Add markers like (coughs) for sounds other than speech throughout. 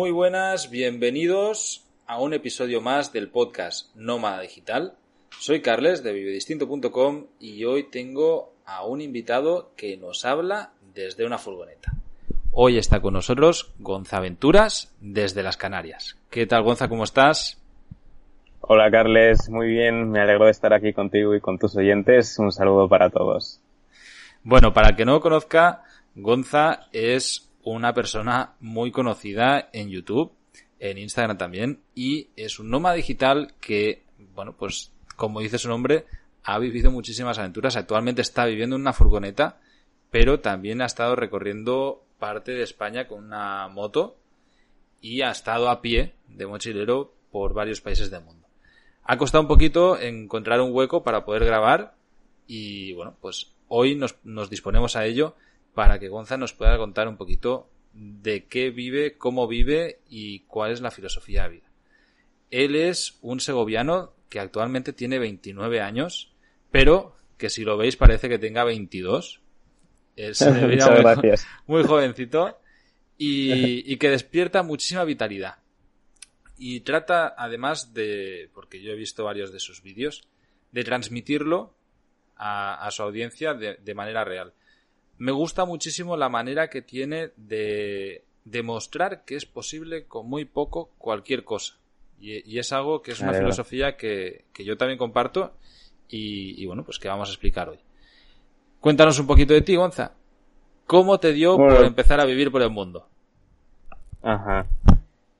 Muy buenas, bienvenidos a un episodio más del podcast Nómada Digital. Soy Carles de vivedistinto.com y hoy tengo a un invitado que nos habla desde una furgoneta. Hoy está con nosotros Gonza Aventuras desde las Canarias. ¿Qué tal Gonza? ¿Cómo estás? Hola Carles, muy bien, me alegro de estar aquí contigo y con tus oyentes. Un saludo para todos. Bueno, para el que no lo conozca, Gonza es una persona muy conocida en YouTube, en Instagram también, y es un nómada digital que, bueno, pues como dice su nombre, ha vivido muchísimas aventuras. Actualmente está viviendo en una furgoneta, pero también ha estado recorriendo parte de España con una moto y ha estado a pie de mochilero por varios países del mundo. Ha costado un poquito encontrar un hueco para poder grabar y bueno, pues hoy nos, nos disponemos a ello para que Gonza nos pueda contar un poquito de qué vive, cómo vive y cuál es la filosofía de vida. Él es un segoviano que actualmente tiene 29 años, pero que si lo veis parece que tenga 22. Es (laughs) muy, (laughs) muy jovencito y, (laughs) y que despierta muchísima vitalidad. Y trata además de, porque yo he visto varios de sus vídeos, de transmitirlo a, a su audiencia de, de manera real me gusta muchísimo la manera que tiene de demostrar que es posible con muy poco cualquier cosa. Y, y es algo que es una filosofía que, que, yo también comparto y, y, bueno, pues que vamos a explicar hoy. Cuéntanos un poquito de ti, Gonza. ¿Cómo te dio bueno, por empezar a vivir por el mundo? Ajá.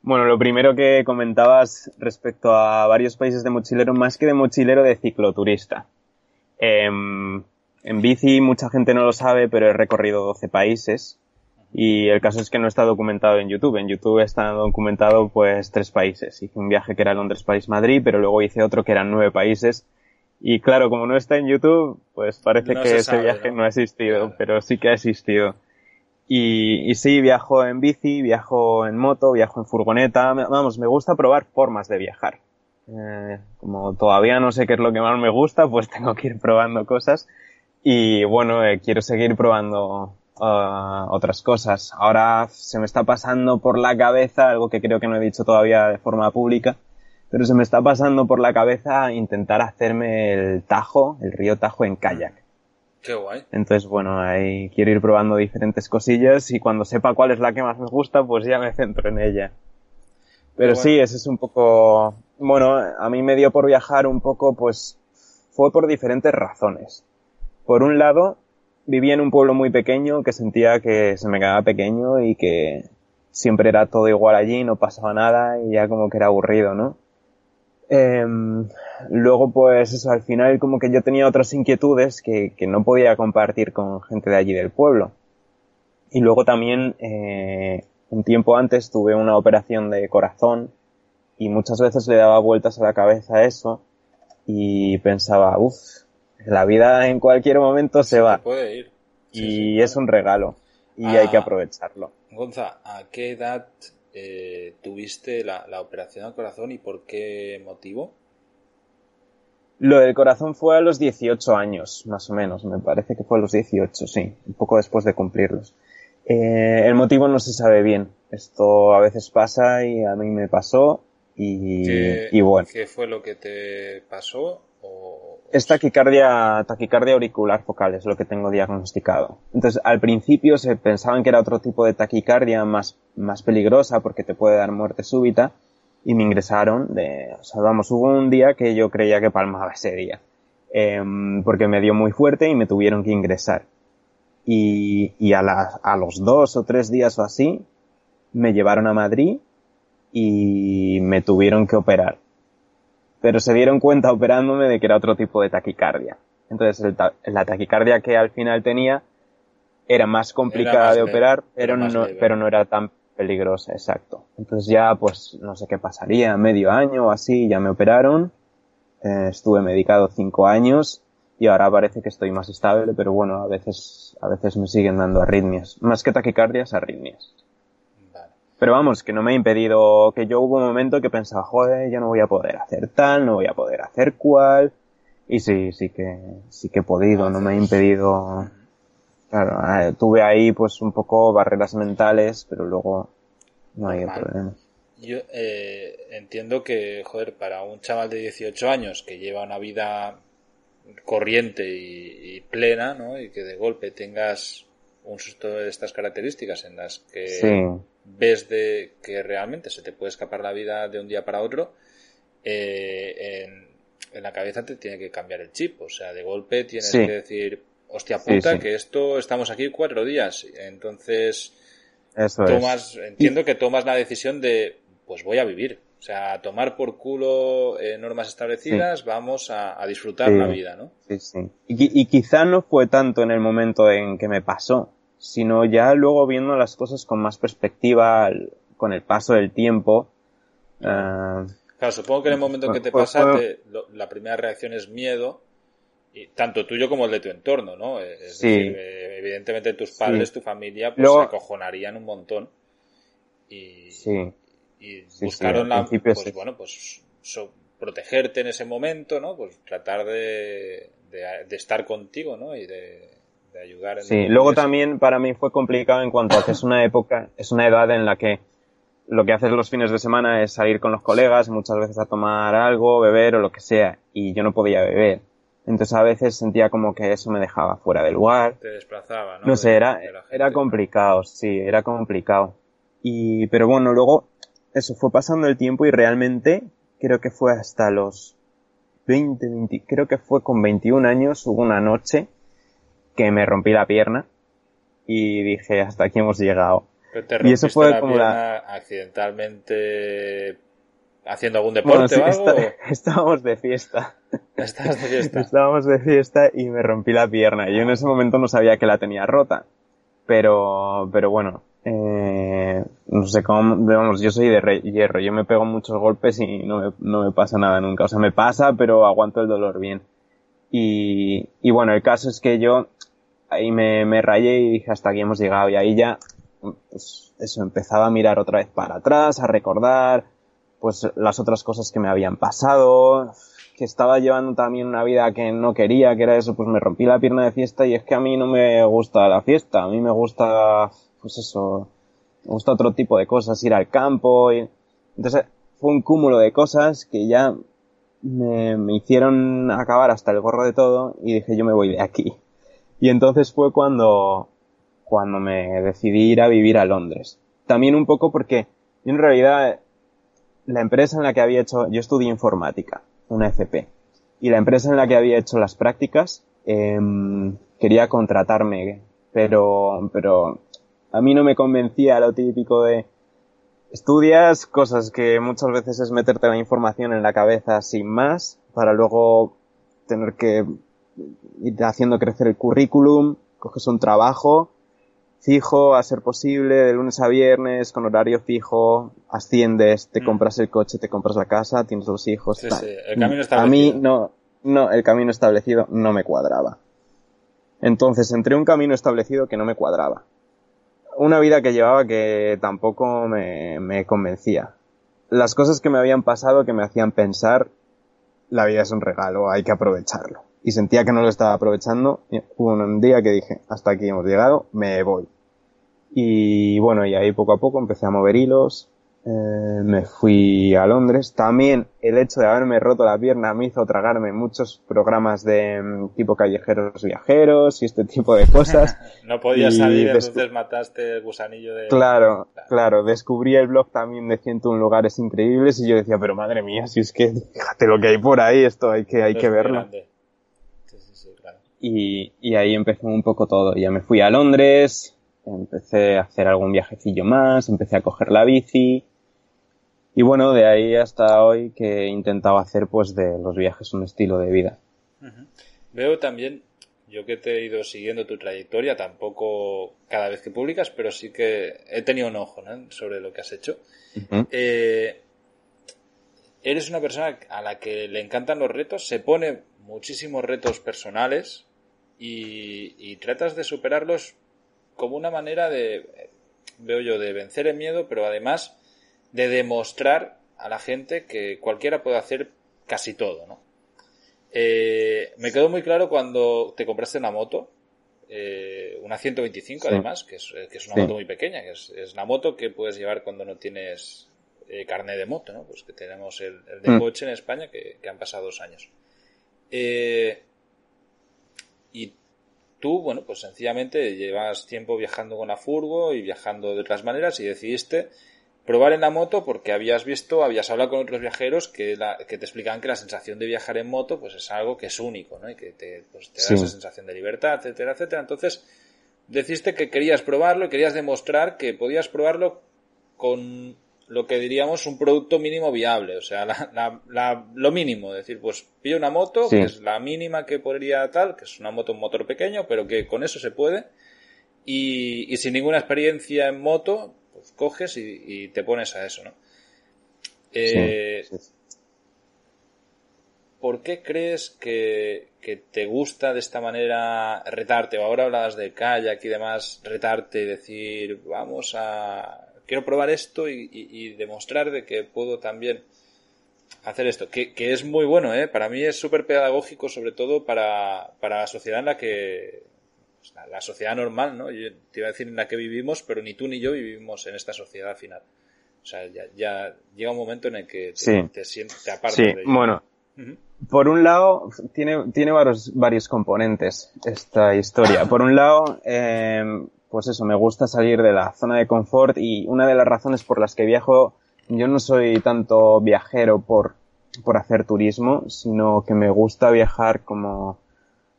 Bueno, lo primero que comentabas respecto a varios países de mochilero, más que de mochilero, de cicloturista. Eh, en bici mucha gente no lo sabe, pero he recorrido 12 países y el caso es que no está documentado en YouTube. En YouTube está documentado pues tres países. Hice un viaje que era Londres, París, Madrid, pero luego hice otro que eran nueve países. Y claro, como no está en YouTube, pues parece No que se ese sabe, viaje ¿no? ¿no? ha existido, Claro. pero sí que ha existido. Y, y sí, viajo en bici, viajo en moto, viajo en furgoneta. Vamos, me gusta probar formas de viajar. Eh, como todavía no sé qué es lo que más me gusta, pues (laughs) tengo que ir probando cosas. Y bueno, eh, quiero seguir probando ah, otras cosas. Ahora se me está pasando por la cabeza, algo que creo que no he dicho todavía de forma pública, pero se me está pasando por la cabeza intentar hacerme el Tajo, el río Tajo en kayak. Qué guay. Entonces, bueno, ahí quiero ir probando diferentes cosillas y cuando sepa cuál es la que más me gusta, pues ya me centro en ella. Pero sí, ese es un poco, bueno, a mí me dio por viajar un poco, pues, fue por diferentes razones. Por un lado, vivía en un pueblo muy pequeño que sentía que se me quedaba pequeño y que siempre era todo igual allí, no pasaba nada y ya como que era aburrido, ¿no? Em, luego, pues eso, al final como que yo tenía otras inquietudes que, que no podía compartir con gente de allí del pueblo. Y luego también, eh, un tiempo antes tuve una operación de corazón y muchas veces le daba vueltas a la cabeza eso y pensaba, uff, la vida en cualquier momento se va puede ir. Sí, y sí, es claro. un regalo y Ah. hay que aprovecharlo. Gonza, ¿a qué edad eh, tuviste la, la operación al corazón y por qué motivo? Lo del corazón fue a los 18 años, más o menos. Me parece que fue a los 18, sí. Un poco después de cumplirlos. Eh, el motivo no se sabe bien. Esto a veces pasa y a mí me pasó. Y, ¿Qué, y bueno. ¿Qué fue lo que te pasó? O... Es taquicardia, taquicardia auricular focal, es lo que tengo diagnosticado. Entonces, al principio se pensaban que era otro tipo de taquicardia más, más peligrosa porque te puede dar muerte súbita y me ingresaron de, o sea, vamos, hubo un día que yo creía que palmaba ese día. Em, porque me dio muy fuerte y me tuvieron que ingresar. Y, y a, la- a los dos o tres días o así, me llevaron a Madrid y me tuvieron que operar pero se dieron cuenta operándome de que era otro tipo de taquicardia. Entonces, el ta- la taquicardia que al final tenía era más complicada más de operar, era pero no, pero no era tan peligrosa, exacto. Entonces ya, pues, no sé qué pasaría, medio año o así, ya me operaron. Eh, estuve medicado cinco años y ahora parece que estoy más estable, pero bueno, a veces, a veces me siguen dando arritmias. Más que taquicardias, arritmias. Pero vamos, que no me ha impedido, que yo hubo un momento que pensaba, joder, ya no voy a poder hacer tal, no voy a poder hacer cual. Y sí, sí que, sí que he podido, no me ha impedido. Claro, tuve ahí pues un poco barreras mentales, pero luego no hay problema. Yo eh, entiendo que, joder, para un chaval de 18 años que lleva una vida corriente y, y plena, ¿no? Y que de golpe tengas un susto de estas características en las que Sí, ves de que realmente se te puede escapar la vida de un día para otro, eh, en, en la cabeza te tiene que cambiar el chip. O sea, de golpe tienes Sí. que decir, hostia puta, sí. que esto estamos aquí cuatro días. Entonces, eso tomas, entiendo que tomas la decisión de, pues voy a vivir. O sea, tomar por culo eh, normas establecidas, vamos a, a disfrutar Sí. la vida, ¿no? Sí, sí. Y, y quizá no fue tanto en el momento en que me pasó, sino ya luego viendo las cosas con más perspectiva, con el paso del tiempo. eh, Claro, supongo que en el momento que te pasa, te- lo- la primera reacción es miedo, y tanto tuyo como el de tu entorno, ¿no? Eh, Es Sí. decir, eh, evidentemente tus padres, Sí. tu familia, pues Luego- se acojonarían un montón. Y, sí, y buscaron la, pues bueno, pues so- protegerte en ese momento, ¿no? Pues tratar de, de, de estar contigo, ¿no? Y de, de ayudar en Sí, luego también para mí fue complicado en cuanto a que es una época, es una edad en la que lo que haces los fines de semana es salir con los colegas, muchas veces a tomar algo, beber o lo que sea, y yo no podía beber. Entonces a veces sentía como que eso me dejaba fuera del lugar. te desplazaba, ¿no? No sé, era, de era complicado, sí, era complicado. Y, pero bueno, luego, eso fue pasando el tiempo y realmente creo que fue hasta los 20, 20, creo que fue con 21 años, hubo una noche que me rompí la pierna y dije, hasta aquí hemos llegado. Pero te y eso fue la como pierna accidentalmente haciendo algún Bueno, deporte sí, o algo. está- (laughs) estábamos de fiesta. Estabas de fiesta. (laughs) Estábamos de fiesta y me rompí la pierna. Yo en ese momento no sabía que la tenía rota. Pero, pero bueno, eh, no sé cómo, vamos, yo soy de re- hierro. Yo me pego muchos golpes y no me, no me pasa nada nunca. O sea, me pasa, pero aguanto el dolor bien. Y, y bueno, el caso es que yo ahí me, me rayé y dije hasta aquí hemos llegado. Y ahí ya, pues eso, empezaba a mirar otra vez para atrás, a recordar, pues las otras cosas que me habían pasado, que estaba llevando también una vida que no quería, que era eso, pues me rompí la pierna de fiesta y es que a mí no me gusta la fiesta, a mí me gusta, pues eso, me gusta otro tipo de cosas, ir al campo y... Entonces fue un cúmulo de cosas que ya me, me hicieron acabar hasta el gorro de todo y dije yo me voy de aquí. Y entonces fue cuando, cuando me decidí ir a vivir a Londres. También un poco porque en realidad la empresa en la que había hecho, yo estudié informática, una FP, y la empresa en la que había hecho las prácticas em, quería contratarme, pero, pero a mí no me convencía lo típico de estudias cosas que muchas veces es meterte la información en la cabeza sin más para luego tener que ir haciendo crecer el currículum, coges un trabajo fijo a ser posible de lunes a viernes con horario fijo, asciendes, te Mm. compras el coche, te compras la casa, tienes los hijos, Sí, tal. sí, el camino A mí no, no, el camino establecido no me cuadraba. Entonces entré un camino establecido que no me cuadraba. Una vida que llevaba que tampoco me, me convencía. Las cosas que me habían pasado que me hacían pensar, la vida es un regalo, hay que aprovecharlo. Y sentía que no lo estaba aprovechando. Hubo un día que dije, hasta aquí hemos llegado, me voy. Y bueno, y ahí poco a poco empecé a mover hilos, eh, me fui a Londres. También el hecho de haberme roto la pierna me hizo tragarme muchos programas de mm, tipo callejeros viajeros y este tipo de cosas. (laughs) No podías Y salir, entonces mataste el gusanillo de... Claro, claro, descubrí el blog también de 101 lugares increíbles y yo decía, pero madre mía, si es que fíjate lo que hay por ahí, esto hay que, hay que verlo. grande. Sí, sí, sí, claro. Y, y ahí empezó un poco todo. Ya me fui a Londres, empecé a hacer algún viajecillo más, empecé a coger la bici. Y bueno, de ahí hasta hoy que he intentado hacer pues de los viajes un estilo de vida. Veo también, yo que te he ido siguiendo tu trayectoria, tampoco cada vez que publicas, pero sí que he tenido un ojo sobre lo que has hecho. eh, eres una persona a la que le encantan los retos, se pone muchísimos retos personales y, y tratas de superarlos como una manera de, veo yo, de vencer el miedo, pero además de demostrar a la gente que cualquiera puede hacer casi todo, ¿no? Eh, me quedó muy claro cuando te compraste una moto, eh, una 125 además, que es, que es una moto muy pequeña, que es, es, la moto que puedes llevar cuando no tienes eh, carnet de moto, ¿no? Pues que tenemos el, el de mm. coche en España que, que, han pasado dos años. Eh, tú, bueno, pues sencillamente llevas tiempo viajando con la furgo y viajando de otras maneras y decidiste probar en la moto porque habías visto, habías hablado con otros viajeros que, la, que te explicaban que la sensación de viajar en moto pues es algo que es único, ¿no? Y que te, pues, te da esa sensación de libertad, etcétera, etcétera. Entonces, decidiste que querías probarlo y querías demostrar que podías probarlo con lo que diríamos un producto mínimo viable, o sea, la, la, la, lo mínimo, es decir, pues pillo una moto, sí. que es la mínima que podría tal, que es una moto, un motor pequeño, pero que con eso se puede, y, y sin ninguna experiencia en moto, pues coges y, y te pones a eso, ¿no? Eh, sí, sí. ¿Por qué crees que, que, te gusta de esta manera retarte? O ahora hablabas de kayak y demás, retarte y decir, vamos a, quiero probar esto y, y, y, demostrar de que puedo también hacer esto, que, que es muy bueno, ¿eh? Para mí es súper pedagógico, sobre todo para, para la sociedad en la que, pues, la, la, sociedad normal, ¿no? Yo te iba a decir en la que vivimos, pero ni tú ni yo vivimos en esta sociedad final. O sea, ya, ya llega un momento en el que te, sí. te sientes, te apartas sí. de ello. bueno. Uh -huh. Por un lado, tiene, tiene varios, varios componentes esta historia. Por un lado, eh, pues eso, me gusta salir de la zona de confort y una de las razones por las que viajo, yo no soy tanto viajero por, por hacer turismo, sino que me gusta viajar como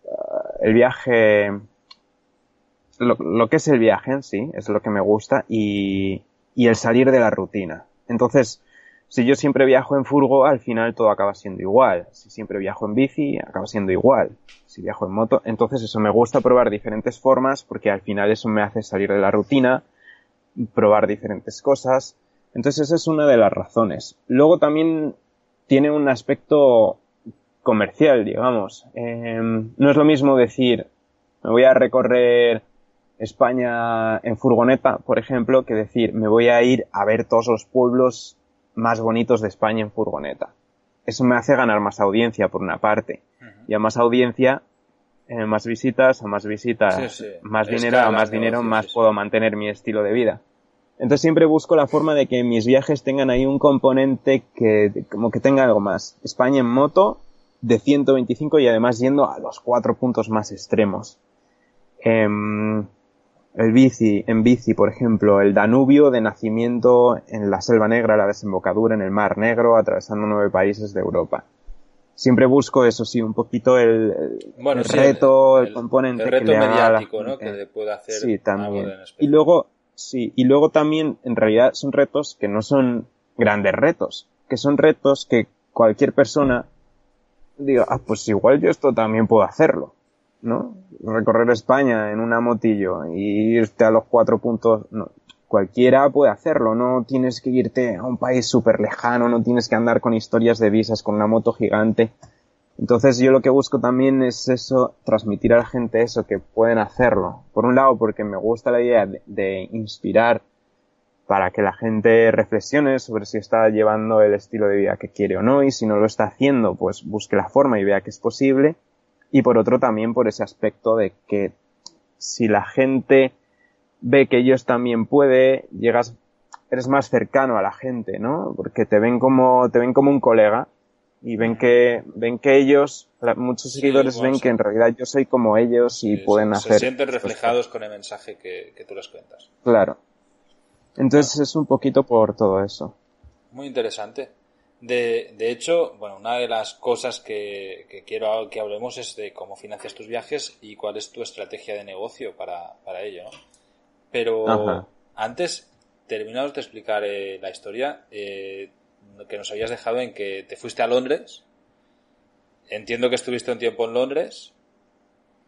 uh, el viaje, lo, lo, que es el viaje en sí, es lo que me gusta y, y el salir de la rutina. Entonces, si yo siempre viajo en furgo, al final todo acaba siendo igual. Si siempre viajo en bici, acaba siendo igual. Si viajo en moto, entonces eso me gusta probar diferentes formas porque al final eso me hace salir de la rutina, probar diferentes cosas. Entonces esa es una de las razones. Luego también tiene un aspecto comercial, digamos. Eh, no es lo mismo decir, me voy a recorrer España en furgoneta, por ejemplo, que decir, me voy a ir a ver todos los pueblos más bonitos de España en furgoneta. Eso me hace ganar más audiencia, por una parte. Uh -huh. Y a más audiencia, eh, más visitas, a más visitas, sí, sí. más es dinero, a más dinero, más sí, puedo mantener mi estilo de vida. Entonces siempre busco la forma de que mis viajes tengan ahí un componente que, como que tenga algo más. España en moto, de 125 y además yendo a los cuatro puntos más extremos. Eh, el bici, en bici, por ejemplo, el Danubio de nacimiento en la Selva Negra, la desembocadura en el Mar Negro, atravesando nueve países de Europa. Siempre busco eso sí, un poquito el, el, bueno, el sí, reto, el, el, componente el reto que le mediático, ¿no? Que pueda hacer sí, también. Y luego, sí, y luego también, en realidad, son retos que no son grandes retos, que son retos que cualquier persona diga, ah, pues igual yo esto también puedo hacerlo ¿no? Recorrer España en una motillo y irte a los cuatro puntos, no. Cualquiera puede hacerlo, no tienes que irte a un país súper lejano, no tienes que andar con historias de visas, con una moto gigante. Entonces yo lo que busco también es eso, transmitir a la gente eso, que pueden hacerlo. Por un lado, porque me gusta la idea de, de inspirar para que la gente reflexione sobre si está llevando el estilo de vida que quiere o no, y si no lo está haciendo, pues busque la forma y vea que es posible y por otro también por ese aspecto de que si la gente ve que ellos también puede, llegas, eres más cercano a la gente, ¿no? Porque te ven como, te ven como un colega y ven que, ven que ellos, muchos seguidores sí, ven que en realidad yo soy como ellos y sí, pueden hacer. Se sienten reflejados con el mensaje que, que tú les cuentas. Claro. Entonces es un poquito por todo eso. Muy interesante. De, de, hecho, bueno, una de las cosas que, que, quiero que hablemos es de cómo financias tus viajes y cuál es tu estrategia de negocio para, para ello, ¿no? Pero Ajá. antes, terminados de explicar eh, la historia, eh, que nos habías dejado en que te fuiste a Londres. Entiendo que estuviste un tiempo en Londres.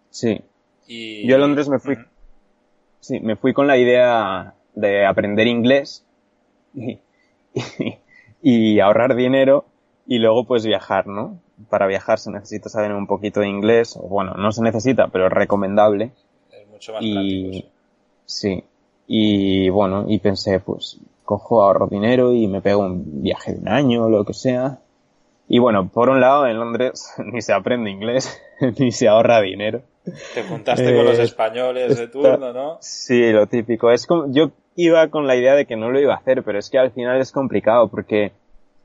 Sí. Y... Yo a Londres me fui. Sí, me fui con la idea de aprender inglés y, y- y ahorrar dinero y luego pues viajar, ¿no? Para viajar se necesita saber un poquito de inglés, o bueno, no se necesita, pero es recomendable. Es mucho más Y práctico. sí, y bueno, y pensé, pues cojo, ahorro dinero y me pego un viaje de un año o lo que sea. Y bueno, por un lado, en Londres (laughs) ni se aprende inglés, (laughs) ni se ahorra dinero. sí. Te juntaste con los eh, españoles de turno, ¿no? Sí, lo típico. Es como, yo iba con la idea de que no lo iba a hacer, pero es que al final es complicado porque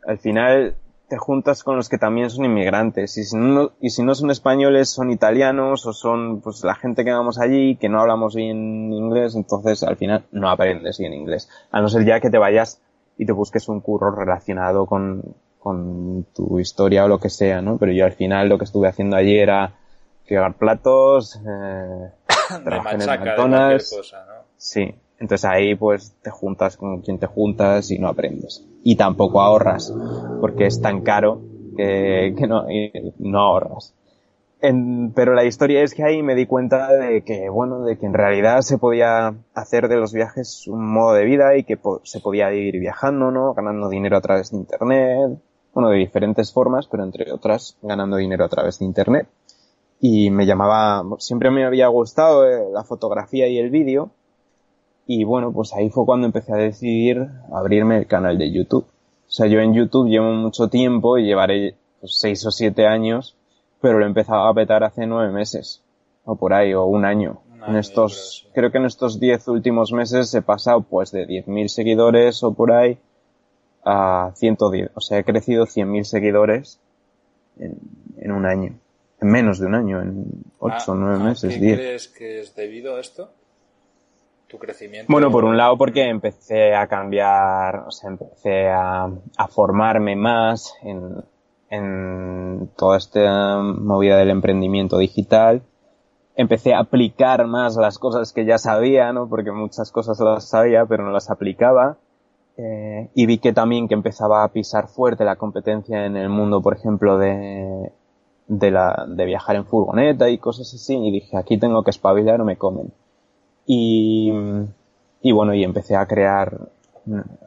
al final te juntas con los que también son inmigrantes y si no, y si no son españoles son italianos o son pues la gente que vamos allí que no hablamos bien inglés, entonces al final no aprendes bien inglés. A no ser ya que te vayas y te busques un curro relacionado con, con tu historia o lo que sea, ¿no? Pero yo al final lo que estuve haciendo allí era fregar platos, eh, (coughs) De trabajar en el machaca, de cosa, ¿no? Sí. Entonces ahí pues te juntas con quien te juntas y no aprendes. Y tampoco ahorras, porque es tan caro que, no, no ahorras. Pero la historia es que ahí me di cuenta de que, bueno, de que en realidad se podía hacer de los viajes un modo de vida y que se podía ir viajando, ¿no? Ganando dinero a través de internet. Bueno, de diferentes formas, pero entre otras ganando dinero a través de internet. Y me llamaba, siempre me había gustado eh, la fotografía y el vídeo. Y bueno, pues ahí fue cuando empecé a decidir abrirme el canal de YouTube. O sea, yo en YouTube llevo mucho tiempo y llevaré pues, seis o siete años, pero lo he empezado a petar hace nueve meses. O por ahí, o un año. En estos, creo, que en estos diez últimos meses he pasado pues de 10.000 seguidores o por ahí a 110. O sea, he crecido 100.000 seguidores en, en un año. En menos de un año, en ocho o Ah, nueve ¿a meses, ¿Qué diez. crees que es debido a esto? Bueno, por un lado porque empecé a cambiar, o sea, empecé a, a formarme más en, en toda esta movida del emprendimiento digital. Empecé a aplicar más las cosas que ya sabía, ¿no? Porque muchas cosas las sabía, pero no las aplicaba. Eh, y vi que también que empezaba a pisar fuerte la competencia en el mundo, por ejemplo, de, de la, de viajar en furgoneta y cosas así. Y dije, aquí tengo que espabilar o me comen. Y, y bueno, y empecé a crear,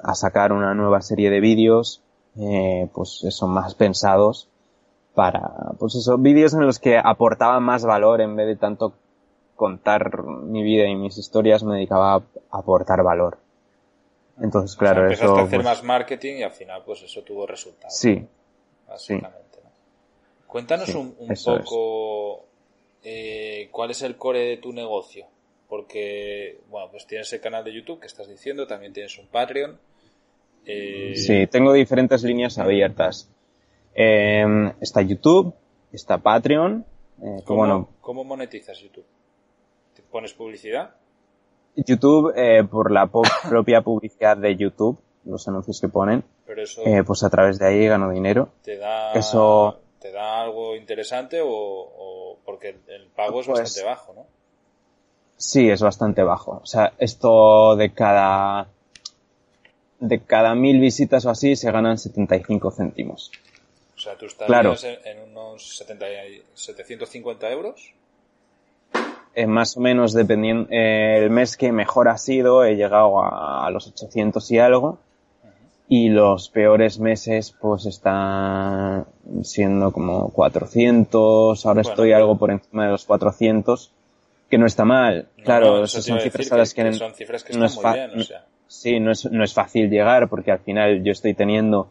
a sacar una nueva serie de vídeos, eh, pues eso, más pensados para, pues eso, vídeos en los que aportaba más valor en vez de tanto contar mi vida y mis historias, me dedicaba a aportar valor. Entonces, O sea, claro, empezaste eso, a hacer pues, más marketing y al final pues eso tuvo resultados. sí, básicamente. ¿no? Cuéntanos Sí, un, un poco eh, cuál es el core de tu negocio. Porque, bueno, pues tienes el canal de YouTube que estás diciendo, también tienes un Patreon. Eh, Sí, tengo diferentes líneas abiertas. Eh, está YouTube, está Patreon, eh, ¿Cómo, monetizas YouTube? ¿Te pones publicidad? YouTube, eh, por la propia publicidad de YouTube, los anuncios que ponen, Pero eso eh, pues a través de ahí gano dinero. te da eso- te da algo interesante o, o- porque el, el pago es Pues- bastante bajo, ¿no? Sí, es bastante bajo. O sea, esto de cada, de cada mil visitas o así se ganan 75 céntimos. O sea, tú estás Claro. en, en unos 70 y- 750 euros. Eh, más o menos dependiendo, eh, el mes que mejor ha sido he llegado a, a los 800 y algo. Y los peores meses pues están siendo como 400, ahora Bueno, estoy algo por encima de los 400, que no está mal. Claro, no, eso son cifras a las que, que son cifras que no están es muy bien, o sea. Sí, no es, no es fácil llegar porque al final yo estoy teniendo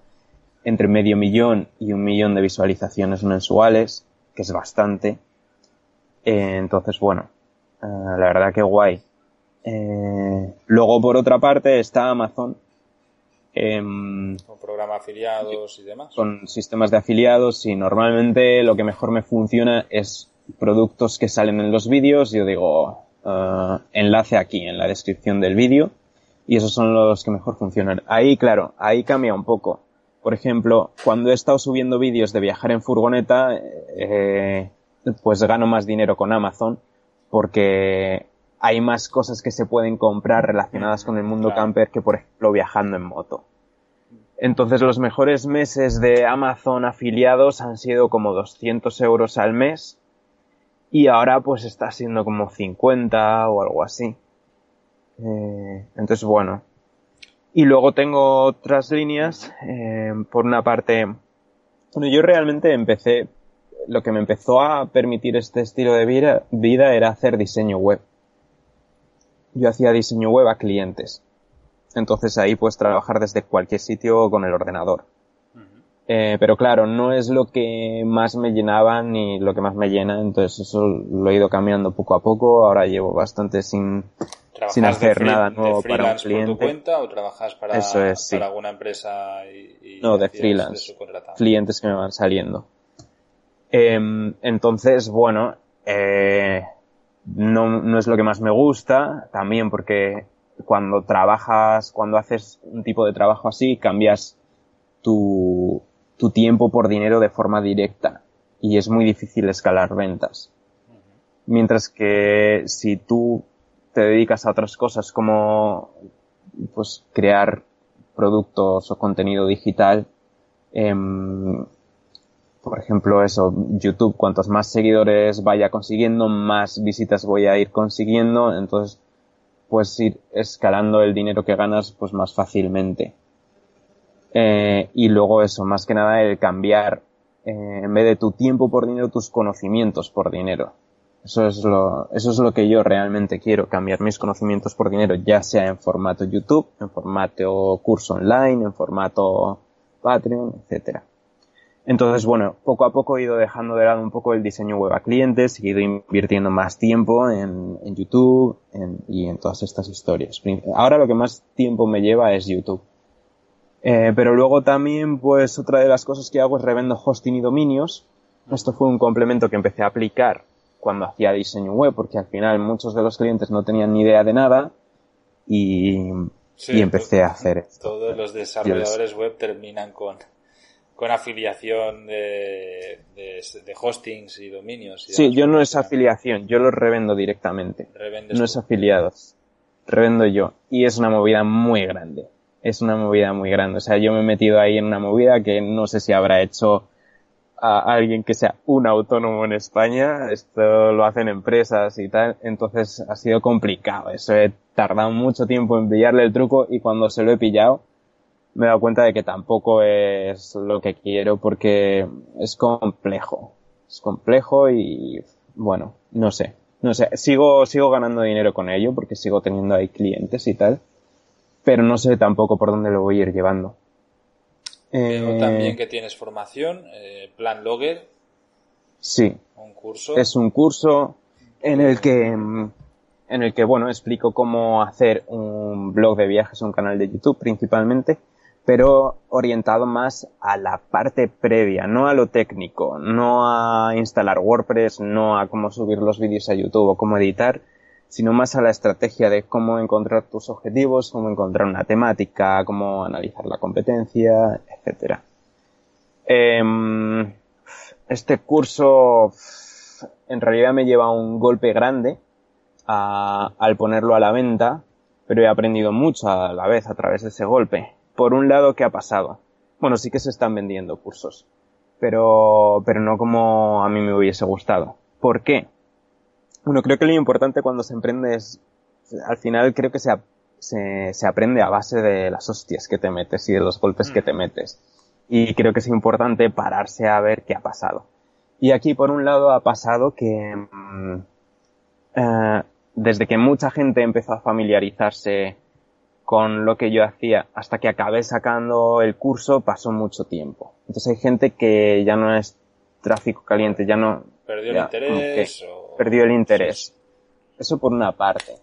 entre medio millón y un millón de visualizaciones mensuales, que es bastante. Eh, entonces, bueno, eh, la verdad que guay. Eh, luego, por otra parte, está Amazon, em, Con programa afiliados y demás. con sistemas de afiliados y normalmente lo que mejor me funciona es productos que salen en los vídeos. Yo digo, eh, enlace aquí en la descripción del vídeo y esos son los que mejor funcionan. Ahí, claro, ahí cambia un poco. Por ejemplo, cuando he estado subiendo vídeos de viajar en furgoneta, eh, pues gano más dinero con Amazon porque hay más cosas que se pueden comprar relacionadas con el mundo Claro. camper que, por ejemplo, viajando en moto. Entonces los mejores meses de Amazon afiliados han sido como 200 euros al mes y ahora pues está siendo como 50 o algo así. Eh, entonces bueno. Y luego tengo otras líneas, eh, por una parte, bueno, yo realmente empecé, lo que me empezó a permitir este estilo de vida, vida era hacer diseño web. Yo hacía diseño web a clientes. Entonces ahí puedes trabajar desde cualquier sitio con el ordenador. Eh, pero claro, no es lo que más me llenaba ni lo que más me llena, entonces eso lo he ido cambiando poco a poco. Ahora llevo bastante sin, sin hacer nada nuevo para un cliente. por tu cuenta o trabajas para, Eso es, sí. para alguna empresa y, y No, de freelance. clientes que me van saliendo. Em, entonces, bueno, eh, no, no es lo que más me gusta, también porque cuando trabajas, cuando haces un tipo de trabajo así, cambias tu, tu tiempo por dinero de forma directa y es muy difícil escalar ventas. Mientras que si tú te dedicas a otras cosas como pues crear productos o contenido digital, em, por ejemplo, eso, YouTube, cuantos más seguidores vaya consiguiendo, más visitas voy a ir consiguiendo, entonces puedes ir escalando el dinero que ganas pues más fácilmente. Eh, y luego eso, más que nada el cambiar, eh, en vez de tu tiempo por dinero, tus conocimientos por dinero. Eso es lo, eso es lo que yo realmente quiero, cambiar mis conocimientos por dinero, ya sea en formato YouTube, en formato curso online, en formato Patreon, etcétera. Entonces, bueno, poco a poco he ido dejando de lado un poco el diseño web a clientes, he ido invirtiendo más tiempo en, en YouTube y en todas estas historias. Ahora lo que más tiempo me lleva es YouTube. Eh, pero luego también, pues otra de las cosas que hago es revendo hosting y dominios. Esto fue un complemento que empecé a aplicar cuando hacía diseño web, porque al final muchos de los clientes no tenían ni idea de nada y, Sí, y empecé a hacer esto. Todos los desarrolladores web terminan con, con afiliación de, de, de hostings y dominios. y Sí, yo no es afiliación, yo los revendo directamente. revendes No es afiliados. Revendo yo. Y es una movida muy grande. Es una movida muy grande. O sea, yo me he metido ahí en una movida que no sé si habrá hecho a alguien que sea un autónomo en España. Esto lo hacen empresas y tal. Entonces ha sido complicado. Eso he tardado mucho tiempo en pillarle el truco y cuando se lo he pillado me he dado cuenta de que tampoco es lo que quiero porque es complejo. Es complejo y bueno, no sé. No sé, sigo, sigo ganando dinero con ello porque sigo teniendo ahí clientes y tal. Pero no sé tampoco por dónde lo voy a ir llevando. Veo Eh, también que tienes formación, eh, Plan Logger, Sí, un curso. es un curso en el que, mm, en el que, bueno, explico cómo hacer un blog de viajes, un canal de YouTube principalmente, pero orientado más a la parte previa, no a lo técnico, no a instalar WordPress, no a cómo subir los vídeos a YouTube o cómo editar, sino más a la estrategia de cómo encontrar tus objetivos, cómo encontrar una temática, cómo analizar la competencia, etcétera. Em, este curso en realidad me lleva un golpe grande a- al ponerlo a la venta, pero he aprendido mucho a la vez a través de ese golpe. Por un lado, ¿qué ha pasado? Bueno, sí que se están vendiendo cursos, pero, pero no como a mí me hubiese gustado. ¿Por qué? Bueno, creo que lo importante cuando se emprende es, al final creo que se, se, se aprende a base de las hostias que te metes y de los golpes que te metes. Y creo que es importante pararse a ver qué ha pasado. Y aquí, por un lado, ha pasado que mm, eh, desde que mucha gente empezó a familiarizarse con lo que yo hacía hasta que acabé sacando el curso, pasó mucho tiempo. Entonces hay gente que ya no es tráfico caliente, ya no... Perdió el ya, como interés. o- perdió el interés. Eso por una parte.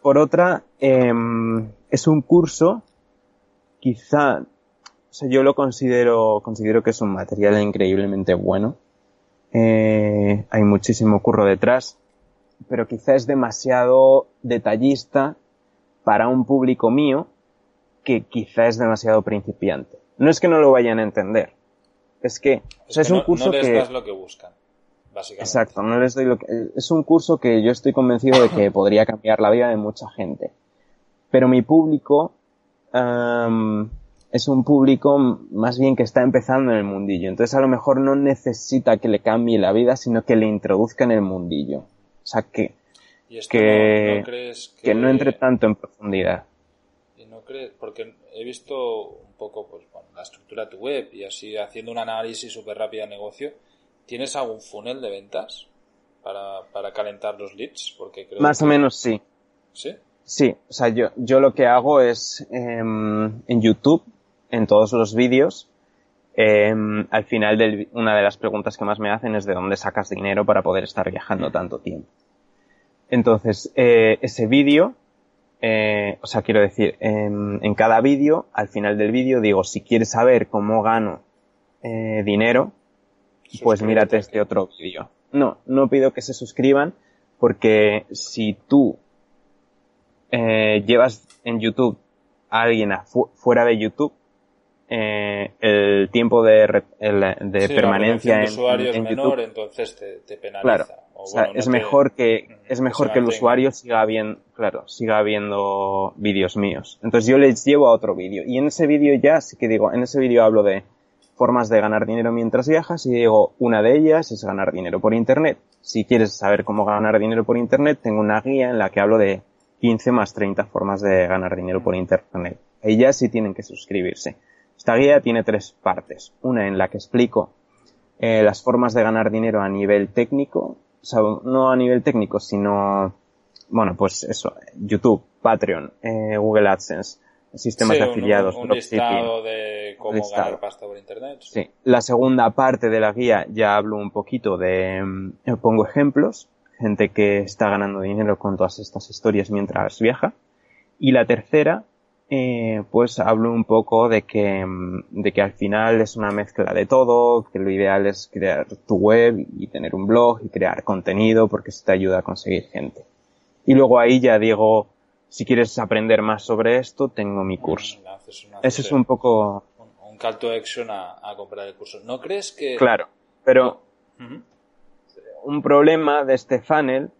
Por otra, em, es un curso, quizá, o sea, yo lo considero, considero que es un material increíblemente bueno. Eh, hay muchísimo curro detrás, pero quizá es demasiado detallista para un público mío que quizá es demasiado principiante. No es que no lo vayan a entender, es que, o Es sea, que es un no, curso no les que... das lo que buscan, básicamente. Exacto, no les doy lo que... Es un curso que yo estoy convencido de que (coughs) podría cambiar la vida de mucha gente. Pero mi público am, es un público más bien que está empezando en el mundillo. Entonces a lo mejor no necesita que le cambie la vida, sino que le introduzca en el mundillo. O sea, que, que, no, crees que... no entre tanto en profundidad. ¿Y no crees? Porque he visto un poco pues, bueno, la estructura de tu web y así haciendo un análisis súper rápido de negocio. ¿Tienes algún funnel de ventas para, para calentar los leads? Porque creo Más o menos sí. ¿Sí? Sí, o sea, yo, yo lo que hago es em, en YouTube, en todos los vídeos, em, al final de una de las preguntas que más me hacen es de dónde sacas dinero para poder estar viajando tanto tiempo. Entonces, eh, ese vídeo, eh, o sea, quiero decir, en, en cada vídeo, al final del vídeo digo, si quieres saber cómo gano eh, dinero, pues mírate este otro vídeo. No, no pido que se suscriban porque si tú eh, llevas en YouTube a alguien fuera de YouTube, eh, el tiempo de, de permanencia en, usuario es menor, entonces te, penaliza. Claro, o, sea, es, mejor que, es mejor que el usuario siga viendo, claro, siga viendo vídeos míos. Entonces yo les llevo a otro vídeo. Y en ese vídeo ya sí que digo, en ese vídeo hablo de formas de ganar dinero mientras viajas y digo, una de ellas es ganar dinero por internet. Si quieres saber cómo ganar dinero por internet, tengo una guía en la que hablo de 15 más 30 formas de ganar dinero por Internet. Ya sí tienen que suscribirse. Esta guía tiene tres partes. Una en la que explico eh, las formas de ganar dinero a nivel técnico, o sea, no a nivel técnico, sino, bueno, pues eso, YouTube, Patreon, eh, Google AdSense, sistemas de afiliados, un, un listado de cómo ganar pasta por internet. Sí. La segunda parte de la guía ya hablo un poquito de, mm, pongo ejemplos gente que está ganando dinero con todas estas historias mientras viaja. Y la tercera, eh, pues hablo un poco de que, mm, de que al final es una mezcla de todo, que lo ideal es crear tu web y tener un blog y crear contenido porque se te ayuda a conseguir gente. Y luego ahí ya digo, si quieres aprender más sobre esto, tengo mi curso. Eso es un poco... Un, call to action a, comprar el curso. ¿No crees que... Claro, pero un problema de este funnel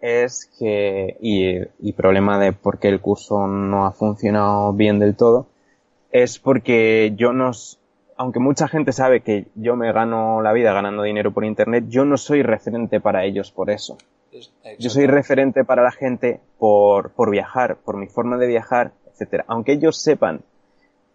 es que, y, problema de por qué el curso no ha funcionado bien del todo, es porque yo no, aunque mucha gente sabe que yo me gano la vida ganando dinero por internet, yo no soy referente para ellos por eso. Yo soy referente para la gente por, por viajar, por mi forma de viajar, etcétera. Aunque ellos sepan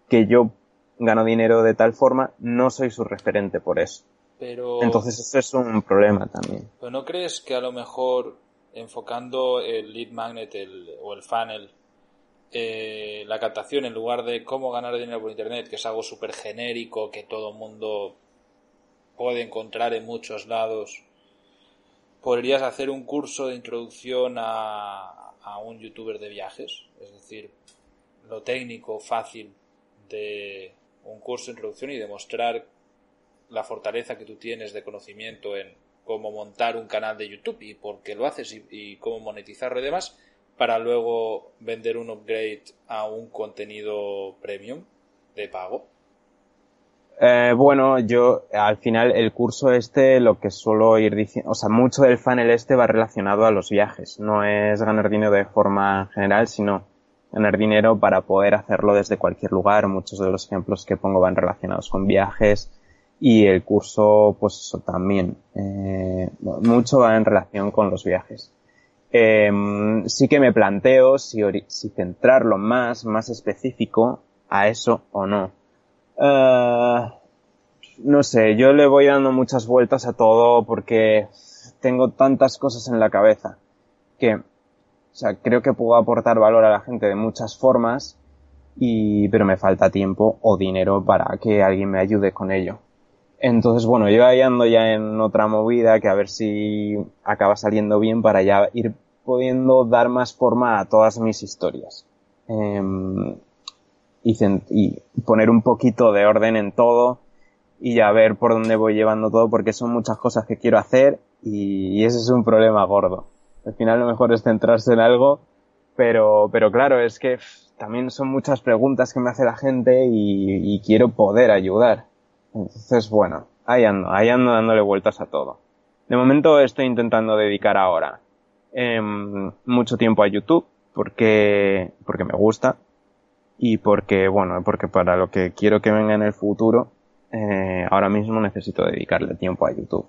que yo gano dinero de tal forma, no soy su referente por eso. Pero, Entonces eso es un problema también. ¿Pero no crees que a lo mejor enfocando el lead magnet o el funnel, eh, la captación en lugar de cómo ganar dinero por internet, que es algo súper genérico que todo el mundo puede encontrar en muchos lados, podrías hacer un curso de introducción a, un youtuber de viajes? Es decir, lo técnico, fácil de un curso de introducción y demostrar la fortaleza que tú tienes de conocimiento en cómo montar un canal de YouTube y por qué lo haces y, cómo monetizarlo y demás, para luego vender un upgrade a un contenido premium de pago? Eh, bueno, yo al final el curso este lo que suelo ir diciendo, o sea, mucho del funnel este va relacionado a los viajes. No es ganar dinero de forma general, sino ganar dinero para poder hacerlo desde cualquier lugar. Muchos de los ejemplos que pongo van relacionados con viajes, y el curso, pues eso también, eh, mucho va en relación con los viajes. Eh, sí que me planteo si, si centrarlo más, más específico a eso o no. Uh, no sé, yo le voy dando muchas vueltas a todo porque tengo tantas cosas en la cabeza que, o sea, creo que puedo aportar valor a la gente de muchas formas y, pero me falta tiempo o dinero para que alguien me ayude con ello. Entonces, bueno, yo ahí ando ya en otra movida que a ver si acaba saliendo bien para ya ir pudiendo dar más forma a todas mis historias. Em, y, poner un poquito de orden en todo y ya ver por dónde voy llevando todo porque son muchas cosas que quiero hacer y, ese es un problema gordo. Al final lo mejor es centrarse en algo, pero, pero claro, es que también son muchas preguntas que me hace la gente y quiero poder ayudar. Entonces, bueno, ahí ando, ahí ando dándole vueltas a todo. De momento estoy intentando dedicar ahora em, mucho tiempo a YouTube porque, porque me gusta. Y porque, bueno, porque para lo que quiero que venga en el futuro, eh, ahora mismo necesito dedicarle tiempo a YouTube.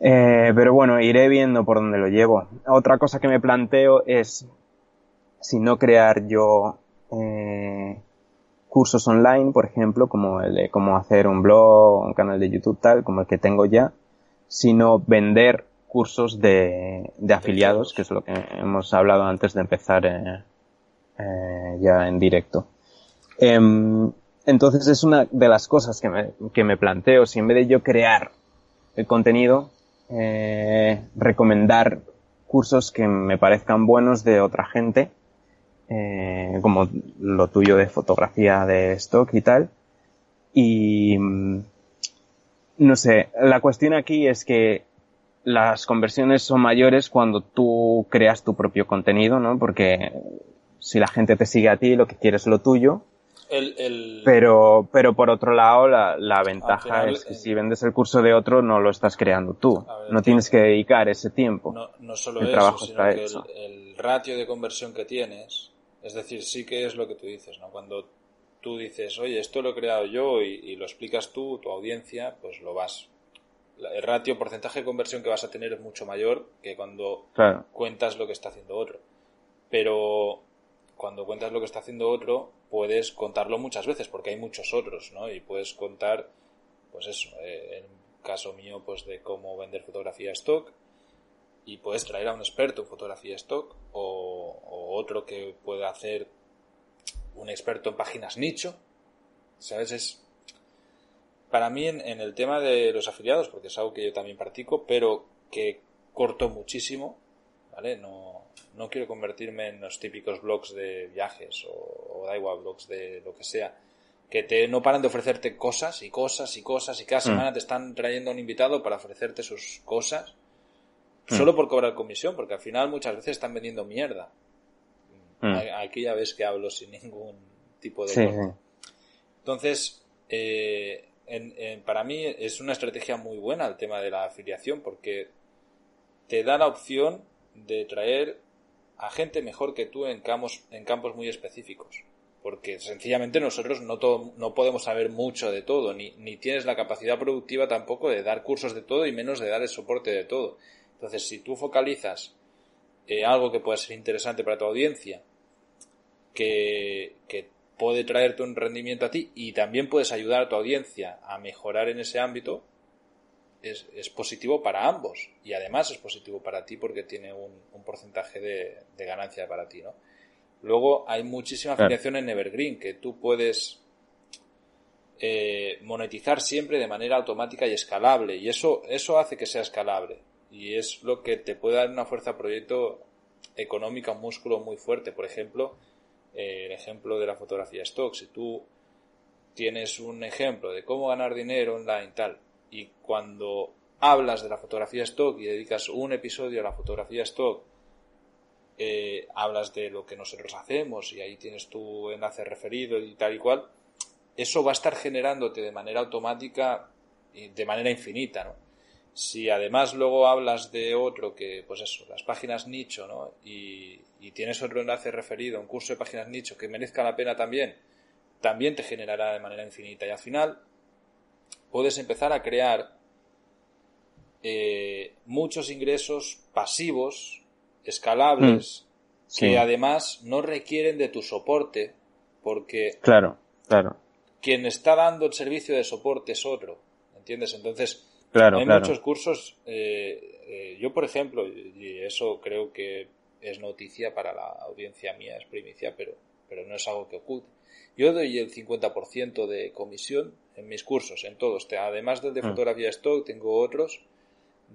Eh, pero bueno, iré viendo por dónde lo llevo. Otra cosa que me planteo es si no crear yo eh, cursos online, por ejemplo, como el de cómo hacer un blog, un canal de YouTube tal, como el que tengo ya, sino vender cursos de, de afiliados, que es lo que hemos hablado antes de empezar eh, eh, ya en directo. Em, entonces es una de las cosas que me, que me planteo, si en vez de yo crear el contenido, eh, recomendar cursos que me parezcan buenos de otra gente, eh, como lo tuyo de fotografía de stock y tal. Y mm, no sé, la cuestión aquí es que las conversiones son mayores cuando tú creas tu propio contenido, ¿no? Porque si la gente te sigue a ti, lo que quieres es lo tuyo. El, el... Pero, pero por otro lado, la, la ventaja final, es que eh... si vendes el curso de otro, no lo estás creando tú. Ver, no tienes que dedicar ese tiempo. No, no solo el eso, trabajo sino está que hecho. El, el ratio de conversión que tienes, es decir, sí que es lo que tú dices, ¿no? Cuando tú dices, oye, esto lo he creado yo y, y lo explicas tú, tu audiencia, pues lo vas el ratio, porcentaje de conversión que vas a tener es mucho mayor que cuando claro. cuentas lo que está haciendo otro. Pero cuando cuentas lo que está haciendo otro, puedes contarlo muchas veces, porque hay muchos otros, ¿no? Y puedes contar, pues eso, eh, en caso mío, pues de cómo vender fotografía stock, y puedes traer a un experto en fotografía stock, o, o otro que pueda hacer un experto en páginas nicho, ¿sabes? Es, para mí en, en, el tema de los afiliados, porque es algo que yo también practico, pero que corto muchísimo, ¿vale? No, no quiero convertirme en los típicos blogs de viajes o, o da igual, blogs de lo que sea, que te no paran de ofrecerte cosas y cosas y cosas y cada mm. semana te están trayendo un invitado para ofrecerte sus cosas mm. solo por cobrar comisión, porque al final muchas veces están vendiendo mierda. Mm. Aquí ya ves que hablo sin ningún tipo de... Sí, sí. Entonces, eh, en, en, para mí es una estrategia muy buena el tema de la afiliación porque te da la opción de traer a gente mejor que tú en campos, en campos muy específicos. Porque sencillamente nosotros no, todo, no podemos saber mucho de todo, ni, ni tienes la capacidad productiva tampoco de dar cursos de todo y menos de dar el soporte de todo. Entonces, si tú focalizas eh, algo que pueda ser interesante para tu audiencia, que, que puede traerte un rendimiento a ti y también puedes ayudar a tu audiencia a mejorar en ese ámbito, es, es positivo para ambos. Y además es positivo para ti porque tiene un, un porcentaje de, de, ganancia para ti, ¿no? Luego hay muchísima afiliación en Evergreen que tú puedes eh, monetizar siempre de manera automática y escalable. Y eso, eso hace que sea escalable. Y es lo que te puede dar una fuerza proyecto económica, un músculo muy fuerte. Por ejemplo, eh, el ejemplo de la fotografía stock. Si tú tienes un ejemplo de cómo ganar dinero online tal, y cuando hablas de la fotografía stock y dedicas un episodio a la fotografía stock, eh, hablas de lo que nosotros hacemos y ahí tienes tu enlace referido y tal y cual, eso va a estar generándote de manera automática y de manera infinita, ¿no? Si además luego hablas de otro que, pues eso, las páginas nicho, ¿no? Y, y tienes otro enlace referido, un curso de páginas nicho que merezca la pena también, también te generará de manera infinita. Y al final puedes empezar a crear eh, muchos ingresos pasivos, escalables, mm, sí. que además no requieren de tu soporte, porque claro, claro. quien está dando el servicio de soporte es otro, ¿entiendes? Entonces, claro, hay claro. muchos cursos, eh, eh, yo por ejemplo, y eso creo que es noticia para la audiencia mía, es primicia, pero, pero no es algo que oculte. Yo doy el 50% de comisión en mis cursos, en todos. Además del de fotografía stock, tengo otros,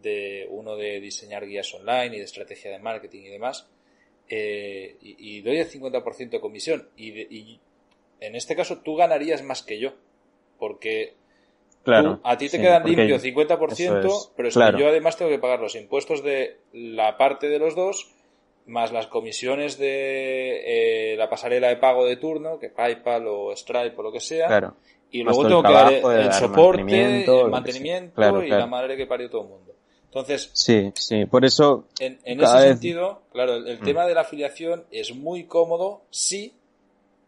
de uno de diseñar guías online y de estrategia de marketing y demás. Eh, y, y, doy el 50% de comisión. Y, de, y, en este caso tú ganarías más que yo. Porque claro, tú, a ti te sí, quedan limpio 50%, es, pero es claro. que yo además tengo que pagar los impuestos de la parte de los dos más las comisiones de eh, la pasarela de pago de turno, que PayPal o Stripe o lo que sea. Claro. Y luego tengo que dar el, el soporte, mantenimiento, el mantenimiento claro, y claro. la madre que parió todo el mundo. Entonces, sí, sí, por eso. En, en ese vez... sentido, claro, el, el mm. tema de la afiliación es muy cómodo si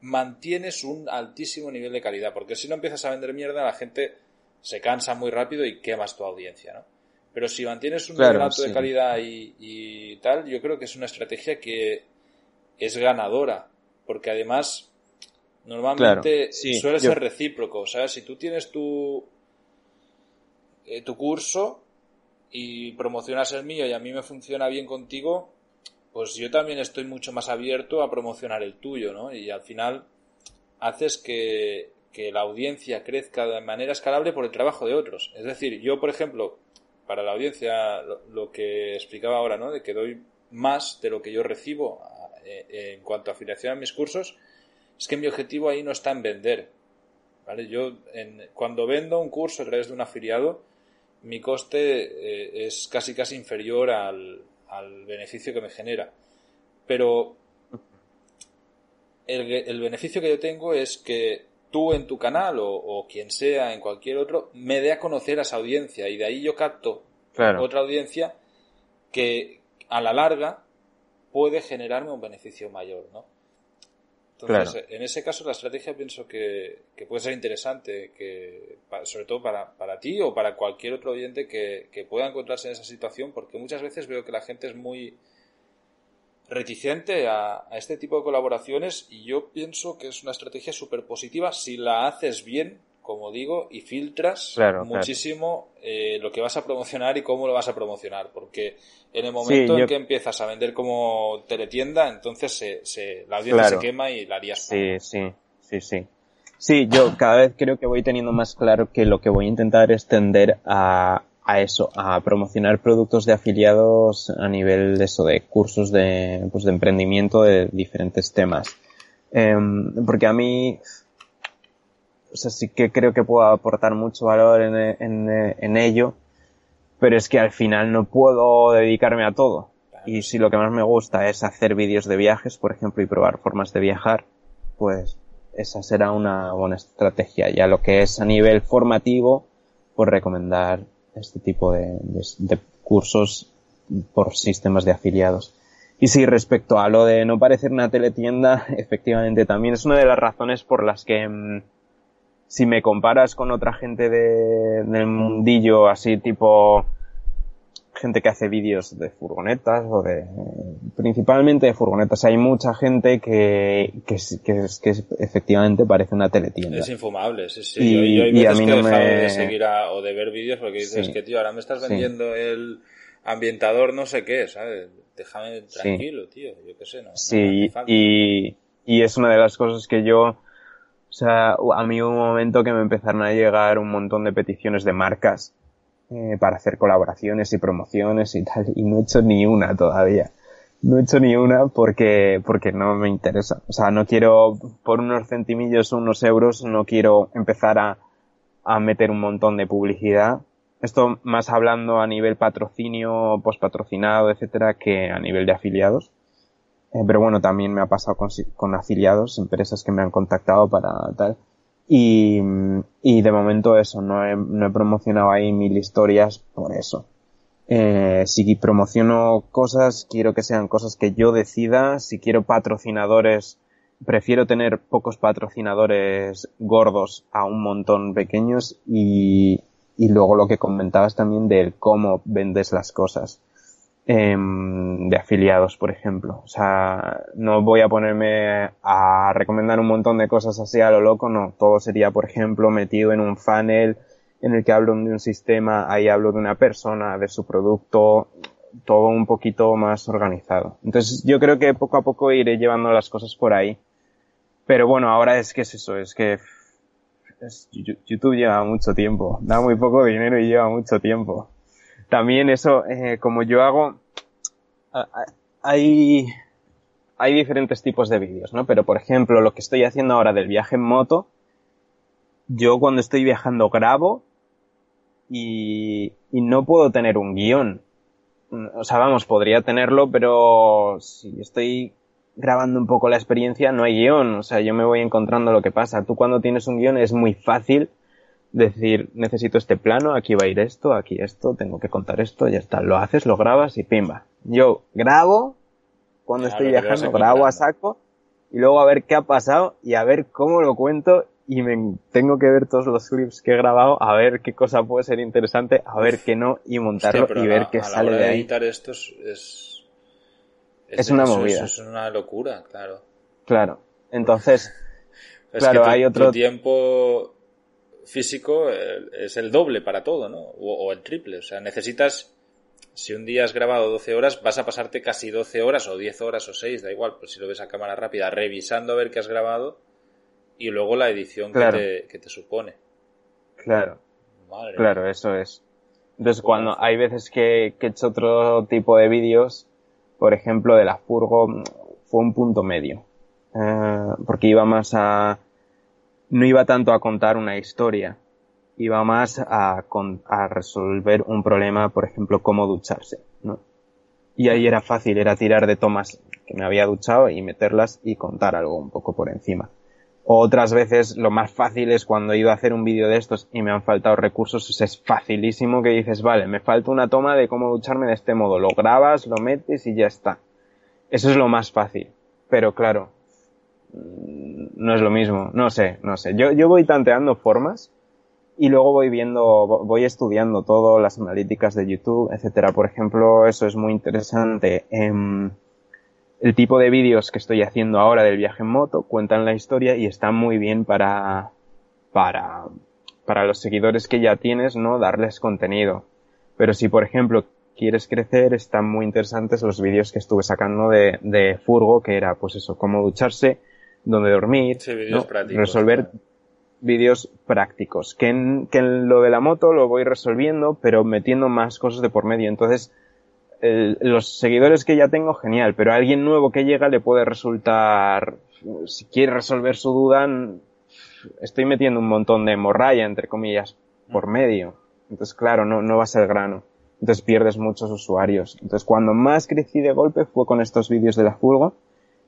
mantienes un altísimo nivel de calidad, porque si no empiezas a vender mierda, la gente se cansa muy rápido y quemas tu audiencia, ¿no? Pero si mantienes un nivel alto de calidad y, tal, yo creo que es una estrategia que es ganadora, porque además normalmente suele ser recíproco, ¿sabes? Si tú tienes tu, eh, tu curso y promocionas el mío y a mí me funciona bien contigo, pues yo también estoy mucho más abierto a promocionar el tuyo, ¿no? Y al final haces que, la audiencia crezca de manera escalable por el trabajo de otros. Es decir, yo, por ejemplo, para la audiencia, lo, que explicaba ahora, ¿no? De que doy más de lo que yo recibo eh, en cuanto a afiliación a mis cursos, es que mi objetivo ahí no está en vender. ¿Vale? Yo, cuando vendo un curso a través de un afiliado, mi coste eh, es casi casi inferior al, al beneficio que me genera. Pero el, beneficio que yo tengo es que tú en tu canal o, quien sea en cualquier otro me dé a conocer a esa audiencia y de ahí yo capto otra audiencia que a la larga puede generarme un beneficio mayor, ¿no? Entonces, en ese caso la estrategia pienso que, puede ser interesante, que sobre todo para, para, ti o para cualquier otro oyente que, pueda encontrarse en esa situación, porque muchas veces veo que la gente es muy reticente a, este tipo de colaboraciones y yo pienso que es una estrategia súper positiva si la haces bien como digo, y filtras muchísimo eh, lo que vas a promocionar y cómo lo vas a promocionar, porque en el momento en que empiezas a vender como teletienda, entonces se, se la audiencia se quema y la harías. Sí, sí, sí, sí. Sí, yo cada vez creo que voy teniendo más claro que lo que voy a intentar es tender a, a eso, a promocionar productos de afiliados a nivel de eso, de cursos de, pues de emprendimiento de diferentes temas. Em, porque a mí, o sea, sí que creo que puedo aportar mucho valor en, en, en ello, pero es que al final no puedo dedicarme a todo. Y si lo que más me gusta es hacer vídeos de viajes, por ejemplo, y probar formas de viajar, pues esa será una buena estrategia. Ya lo que es a nivel formativo, pues recomendar este tipo de, de, de cursos por sistemas de afiliados. Y sí, respecto a lo de no parecer una teletienda, (laughs) efectivamente también es una de las razones por las que mm, si me comparas con otra gente de, del mundillo, así tipo gente que hace vídeos de furgonetas o de principalmente de furgonetas hay mucha gente que que, que, que efectivamente parece una teletienda. Es infumable sí sí. Y, yo, hay veces a mí que no me... de seguir o de ver vídeos porque dices que tío ahora me estás vendiendo el ambientador no sé qué sabes déjame tranquilo tío yo qué sé no sí y y es una de las cosas que yo o sea, a mí hubo un momento que me empezaron a llegar un montón de peticiones de marcas eh, para hacer colaboraciones y promociones y tal, y no he hecho ni una todavía. No he hecho ni una porque, porque no me interesa. O sea, no quiero, por unos centimillos, unos euros, no quiero empezar a, a meter un montón de publicidad. Esto más hablando a nivel patrocinio, postpatrocinado, etcétera, que a nivel de afiliados. Eh, pero bueno, también me ha pasado con, afiliados, empresas que me han contactado para tal. Y, y de momento eso, no he, no he promocionado ahí mil historias por eso. Eh, si promociono cosas, quiero que sean cosas que yo decida. Si quiero patrocinadores, prefiero tener pocos patrocinadores gordos a un montón pequeños y, y luego lo que comentabas también del cómo vendes las cosas. Em, de afiliados, por ejemplo. O sea, no voy a ponerme a recomendar un montón de cosas así a lo loco, no. Todo sería, por ejemplo, metido en un funnel en el que hablo de un sistema, ahí hablo de una persona, de su producto, todo un poquito más organizado. Entonces, yo creo que poco a poco iré llevando las cosas por ahí. Pero bueno, ahora es que es eso, es que YouTube lleva mucho tiempo, da muy poco dinero y lleva mucho tiempo también eso, eh, como yo hago, hay, hay diferentes tipos de vídeos, ¿no? Pero por ejemplo, lo que estoy haciendo ahora del viaje en moto, yo cuando estoy viajando grabo y, y no puedo tener un guion. O sea, vamos, podría tenerlo, pero si estoy grabando un poco la experiencia, no hay guion. O sea, yo me voy encontrando lo que pasa. Tú cuando tienes un guion es muy fácil decir, necesito este plano, aquí va a ir esto, aquí esto, tengo que contar esto, ya está. Lo haces, lo grabas y pimba. Yo grabo, cuando estoy viajando, grabo a saco y luego a ver qué ha pasado y a ver cómo lo cuento y me tengo que ver todos los clips que he grabado, a ver qué cosa puede ser interesante, a ver qué no y montarlo y ver qué sale de, ahí. editar esto es, es, una movida. Es, una locura, claro. Claro. Entonces, (laughs) claro, hay otro tiempo físico es el doble para todo, ¿no? O, el triple. O sea, necesitas, si un día has grabado 12 horas, vas a pasarte casi 12 horas o 10 horas o 6, da igual, pues si lo ves a cámara rápida, revisando a ver qué has grabado y luego la edición que, te, supone. Claro. claro, eso es. Entonces, cuando hay veces que, que he hecho otro tipo de vídeos, por ejemplo, de la furgo, fue un punto medio. Eh, porque iba más a, no iba tanto a contar una historia, iba más a, a resolver un problema, por ejemplo, cómo ducharse, ¿no? Y ahí era fácil, era tirar de tomas que me había duchado y meterlas y contar algo un poco por encima. otras veces lo más fácil es cuando he ido a hacer un vídeo de estos y me han faltado recursos, es facilísimo que dices, vale, me falta una toma de cómo ducharme de este modo, lo grabas, lo metes y ya está. Eso es lo más fácil. Pero claro, no es lo mismo, no sé, no sé. Yo, yo voy tanteando formas y luego voy viendo, voy estudiando todo, las analíticas de YouTube, etcétera. Por ejemplo, eso es muy interesante. Em, el tipo de vídeos que estoy haciendo ahora del viaje en moto cuentan la historia y están muy bien para, para, para los seguidores que ya tienes, ¿no? Darles contenido. Pero si, por ejemplo, quieres crecer, están muy interesantes los vídeos que estuve sacando de, de Furgo, que era, pues eso, cómo ducharse, donde dormir, resolver vídeos prácticos. Que en, que en lo de la moto lo voy resolviendo, pero metiendo más cosas de por medio. Entonces, los seguidores que ya tengo, genial, pero a alguien nuevo que llega le puede resultar, si quiere resolver su duda, estoy metiendo un montón de morralla, entre comillas, por mm. medio. Entonces, claro, no, no va a ser grano. Entonces pierdes muchos usuarios. Entonces, cuando más crecí de golpe fue con estos vídeos de la Fulgo,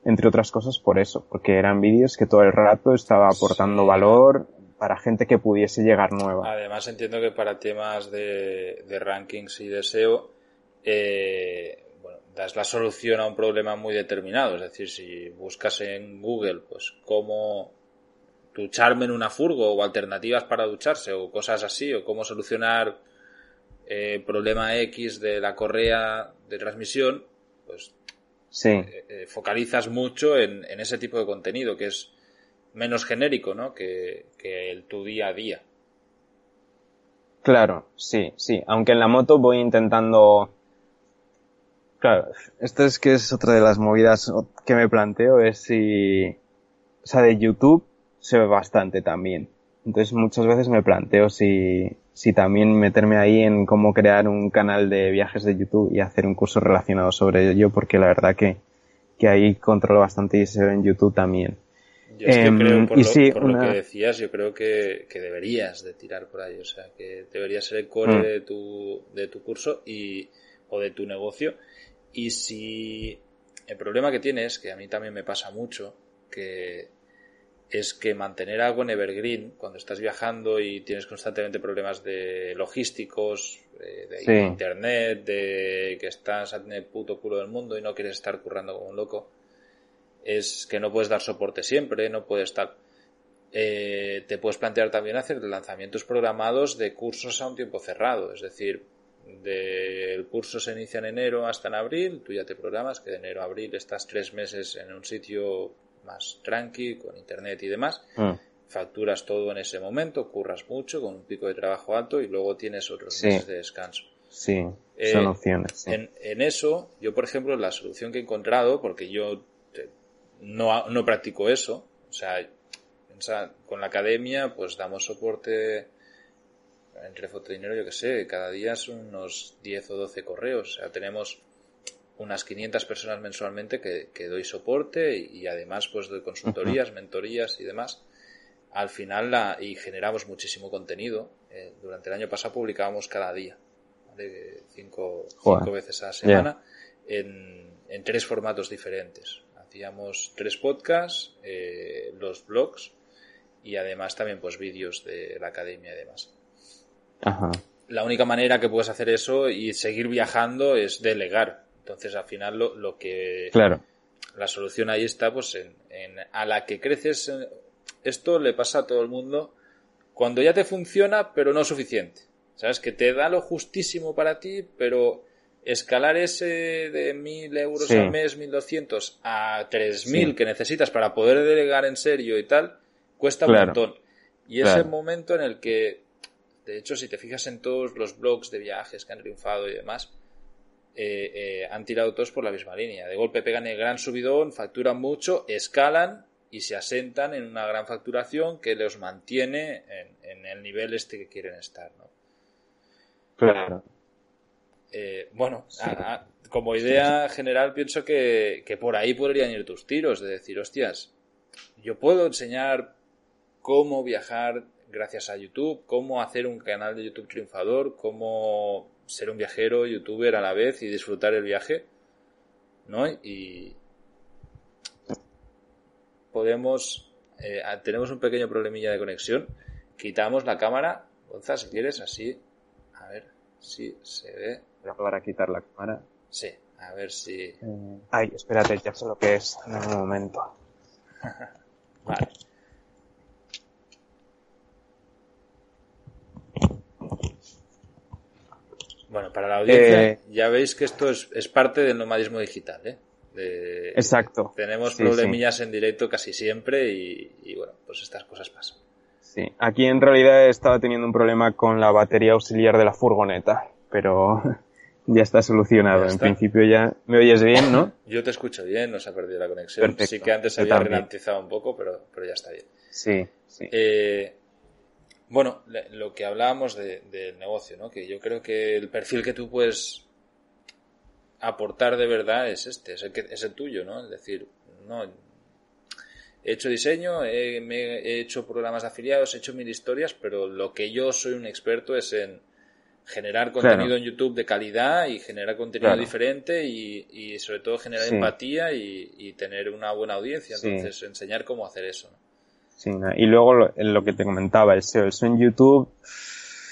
entre otras cosas por eso, porque eran vídeos que todo el rato estaba aportando valor para gente que pudiese llegar nueva. Además entiendo que para temas de, rankings y de SEO, eh, bueno, das la solución a un problema muy determinado. Es decir, si buscas en Google, pues cómo ducharme en una furgo o alternativas para ducharse o cosas así, o cómo solucionar eh, problema X de la correa de transmisión, pues sí. Eh, eh, focalizas mucho en, ese tipo de contenido que es menos genérico, ¿no? Que, el tu día a día. Claro, sí, sí. Aunque en la moto voy intentando. Claro, esto es que es otra de las movidas que me planteo, es si. O sea, de YouTube se ve bastante también. Entonces muchas veces me planteo si, si también meterme ahí en cómo crear un canal de viajes de YouTube y hacer un curso relacionado sobre ello, porque la verdad que, que ahí controlo bastante y se ve en YouTube también. Yo es que em, creo, por, lo, que decías, yo creo que, que, deberías de tirar por ahí, o sea, que debería ser el core mm. de, tu, de tu curso y, o de tu negocio. Y si el problema que tienes, que a mí también me pasa mucho, que es que mantener algo en Evergreen cuando estás viajando y tienes constantemente problemas de logísticos, de, internet, de que estás en el puto culo del mundo y no quieres estar currando como un loco, es que no puedes dar soporte siempre, no puedes estar... Eh, te puedes plantear también hacer lanzamientos programados de cursos a un tiempo cerrado, es decir, el curso se inicia en enero hasta en abril, tú ya te programas que de enero a abril estás tres meses en un sitio más tranqui, con internet y demás. Mm. Facturas todo en ese momento, curras mucho, con un pico de trabajo alto y luego tienes otros meses de descanso. Sí, eh, son opciones. En, en, eso, yo por ejemplo, la solución que he encontrado, porque yo no, no practico eso, o sea, con la academia, pues damos soporte entre foto dinero, yo que sé, cada día son unos 10 o 12 correos, o sea, tenemos unas 500 personas mensualmente que, doy soporte y, además pues doy consultorías, mentorías y demás. Al final la, y generamos muchísimo contenido. Eh, durante el año pasado publicábamos cada día, cinco, cinco, veces a la semana, en, en, tres formatos diferentes. Hacíamos tres podcasts, eh, los blogs y además también pues vídeos de la academia y demás. La única manera que puedes hacer eso y seguir viajando es delegar entonces, al final, lo, lo que. Claro. la solución ahí está, pues, en, en a la que creces. eh, Esto le pasa a todo el mundo cuando ya te funciona, pero no suficiente. ¿Sabes? Que te da lo justísimo para ti, pero escalar ese de 1000 euros Sí. al mes, 1200 a 3000 Sí. que necesitas para poder delegar en serio y tal, cuesta un montón. Y Claro. ese momento en el que, de hecho, si te fijas en todos los blogs de viajes que han triunfado y demás, eh, eh, han tirado todos por la misma línea. De golpe pegan el gran subidón, facturan mucho, escalan y se asentan en una gran facturación que los mantiene en, en el nivel este que quieren estar. ¿no? Claro. Eh, bueno, a- a- como idea general pienso que, que por ahí podrían ir tus tiros, de decir, hostias, yo puedo enseñar cómo viajar gracias a YouTube, cómo hacer un canal de YouTube triunfador, cómo ser un viajero, youtuber a la vez y disfrutar el viaje, ¿no? Y podemos, eh, tenemos un pequeño problemilla de conexión, quitamos la cámara, Gonza, si quieres, así, a ver si se ve. Voy a probar a quitar la cámara. Sí, a ver si. Eh, Ay, espérate, ya sé lo que es. En un momento. (laughs) Vale. Bueno, para la audiencia, Eh, ya veis que esto es, es parte del nomadismo digital, ¿eh? De- Exacto. Tenemos Sí, problemillas en directo casi siempre y, y, bueno, pues estas cosas pasan. Sí. Aquí en realidad estaba teniendo un problema con la batería auxiliar de la furgoneta, pero (laughs) ya está solucionado. Ya En principio ya me oyes bien, ¿no? (laughs) Yo te escucho bien, no se ha perdido la conexión. Perfecto, Sí que antes se había ralentizado un poco, pero, pero ya está bien. Sí, sí. Eh, bueno, lo que hablábamos de- del negocio, ¿no? Que yo creo que el perfil que tú puedes aportar de verdad es este, es el, que, es el tuyo, ¿no? Es decir, no, he hecho diseño, he, me- he hecho programas de afiliados, he hecho mil historias, pero lo que yo soy un experto es en generar contenido Claro. en YouTube de calidad y generar contenido Claro. diferente y, y sobre todo generar Sí. empatía y, y tener una buena audiencia. Sí. Entonces, enseñar cómo hacer eso. ¿no? Sí, y luego lo, lo que te comentaba, el SEO. El SEO en YouTube,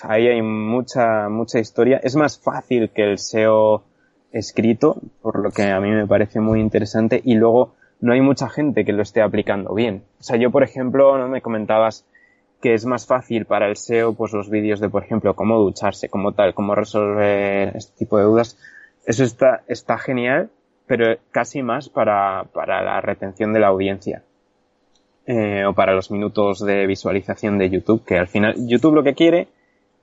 ahí hay mucha, mucha historia. Es más fácil que el SEO escrito, por lo que a mí me parece muy interesante. Y luego no hay mucha gente que lo esté aplicando bien. O sea, yo, por ejemplo, no me comentabas que es más fácil para el SEO, pues los vídeos de, por ejemplo, cómo ducharse, cómo tal, cómo resolver este tipo de dudas. Eso está, está genial, pero casi más para, para la retención de la audiencia eh, o para los minutos de visualización de YouTube, que al final YouTube lo que quiere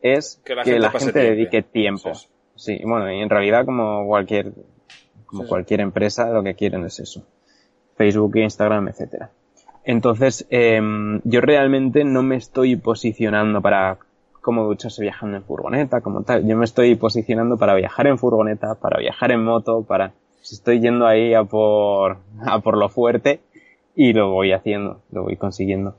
es Que que la la gente dedique tiempo. Sí, bueno, y en realidad como cualquier como Sí, cualquier empresa lo que quieren es eso. Facebook, Instagram, etcétera. Entonces, em, yo realmente no me estoy posicionando para cómo ducharse viajando en furgoneta, como tal. Yo me estoy posicionando para viajar en furgoneta, para viajar en moto, para... Estoy yendo ahí a por, a por lo fuerte y lo voy haciendo, lo voy consiguiendo.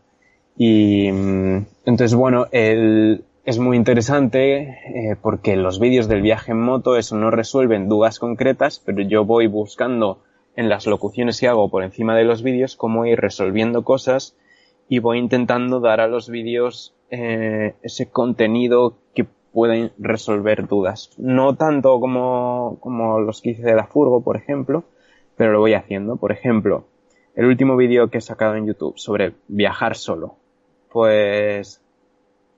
Y mm, entonces, bueno, el, es muy interesante eh, porque los vídeos del viaje en moto eso no resuelven dudas concretas, pero yo voy buscando en las locuciones que hago por encima de los vídeos cómo ir resolviendo cosas y voy intentando dar a los vídeos eh, ese contenido que pueden resolver dudas. No tanto como, como los que hice de la furgo, por ejemplo, pero lo voy haciendo. Por ejemplo, el último vídeo que he sacado en YouTube sobre viajar solo. Pues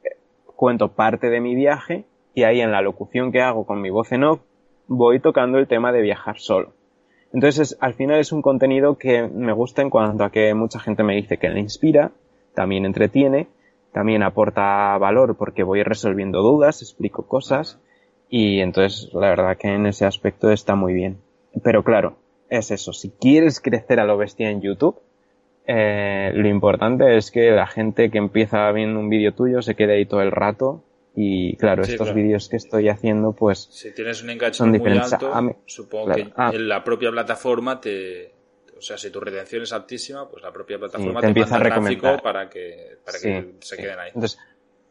eh, cuento parte de mi viaje y ahí en la locución que hago con mi voz en off voy tocando el tema de viajar solo. Entonces, al final es un contenido que me gusta en cuanto a que mucha gente me dice que le inspira, también entretiene, también aporta valor porque voy resolviendo dudas, explico cosas y entonces la verdad que en ese aspecto está muy bien. Pero claro, es eso, si quieres crecer a lo bestia en YouTube, eh, lo importante es que la gente que empieza viendo un vídeo tuyo se quede ahí todo el rato y claro, Sí, estos claro. vídeos que estoy haciendo pues Si tienes un enganche muy alto, mí- supongo claro. que Ah. en la propia plataforma te... O sea, si tu retención es altísima, pues la propia plataforma te te, empieza manda a recomendar. para que, para Sí, que se sí. queden ahí. Entonces,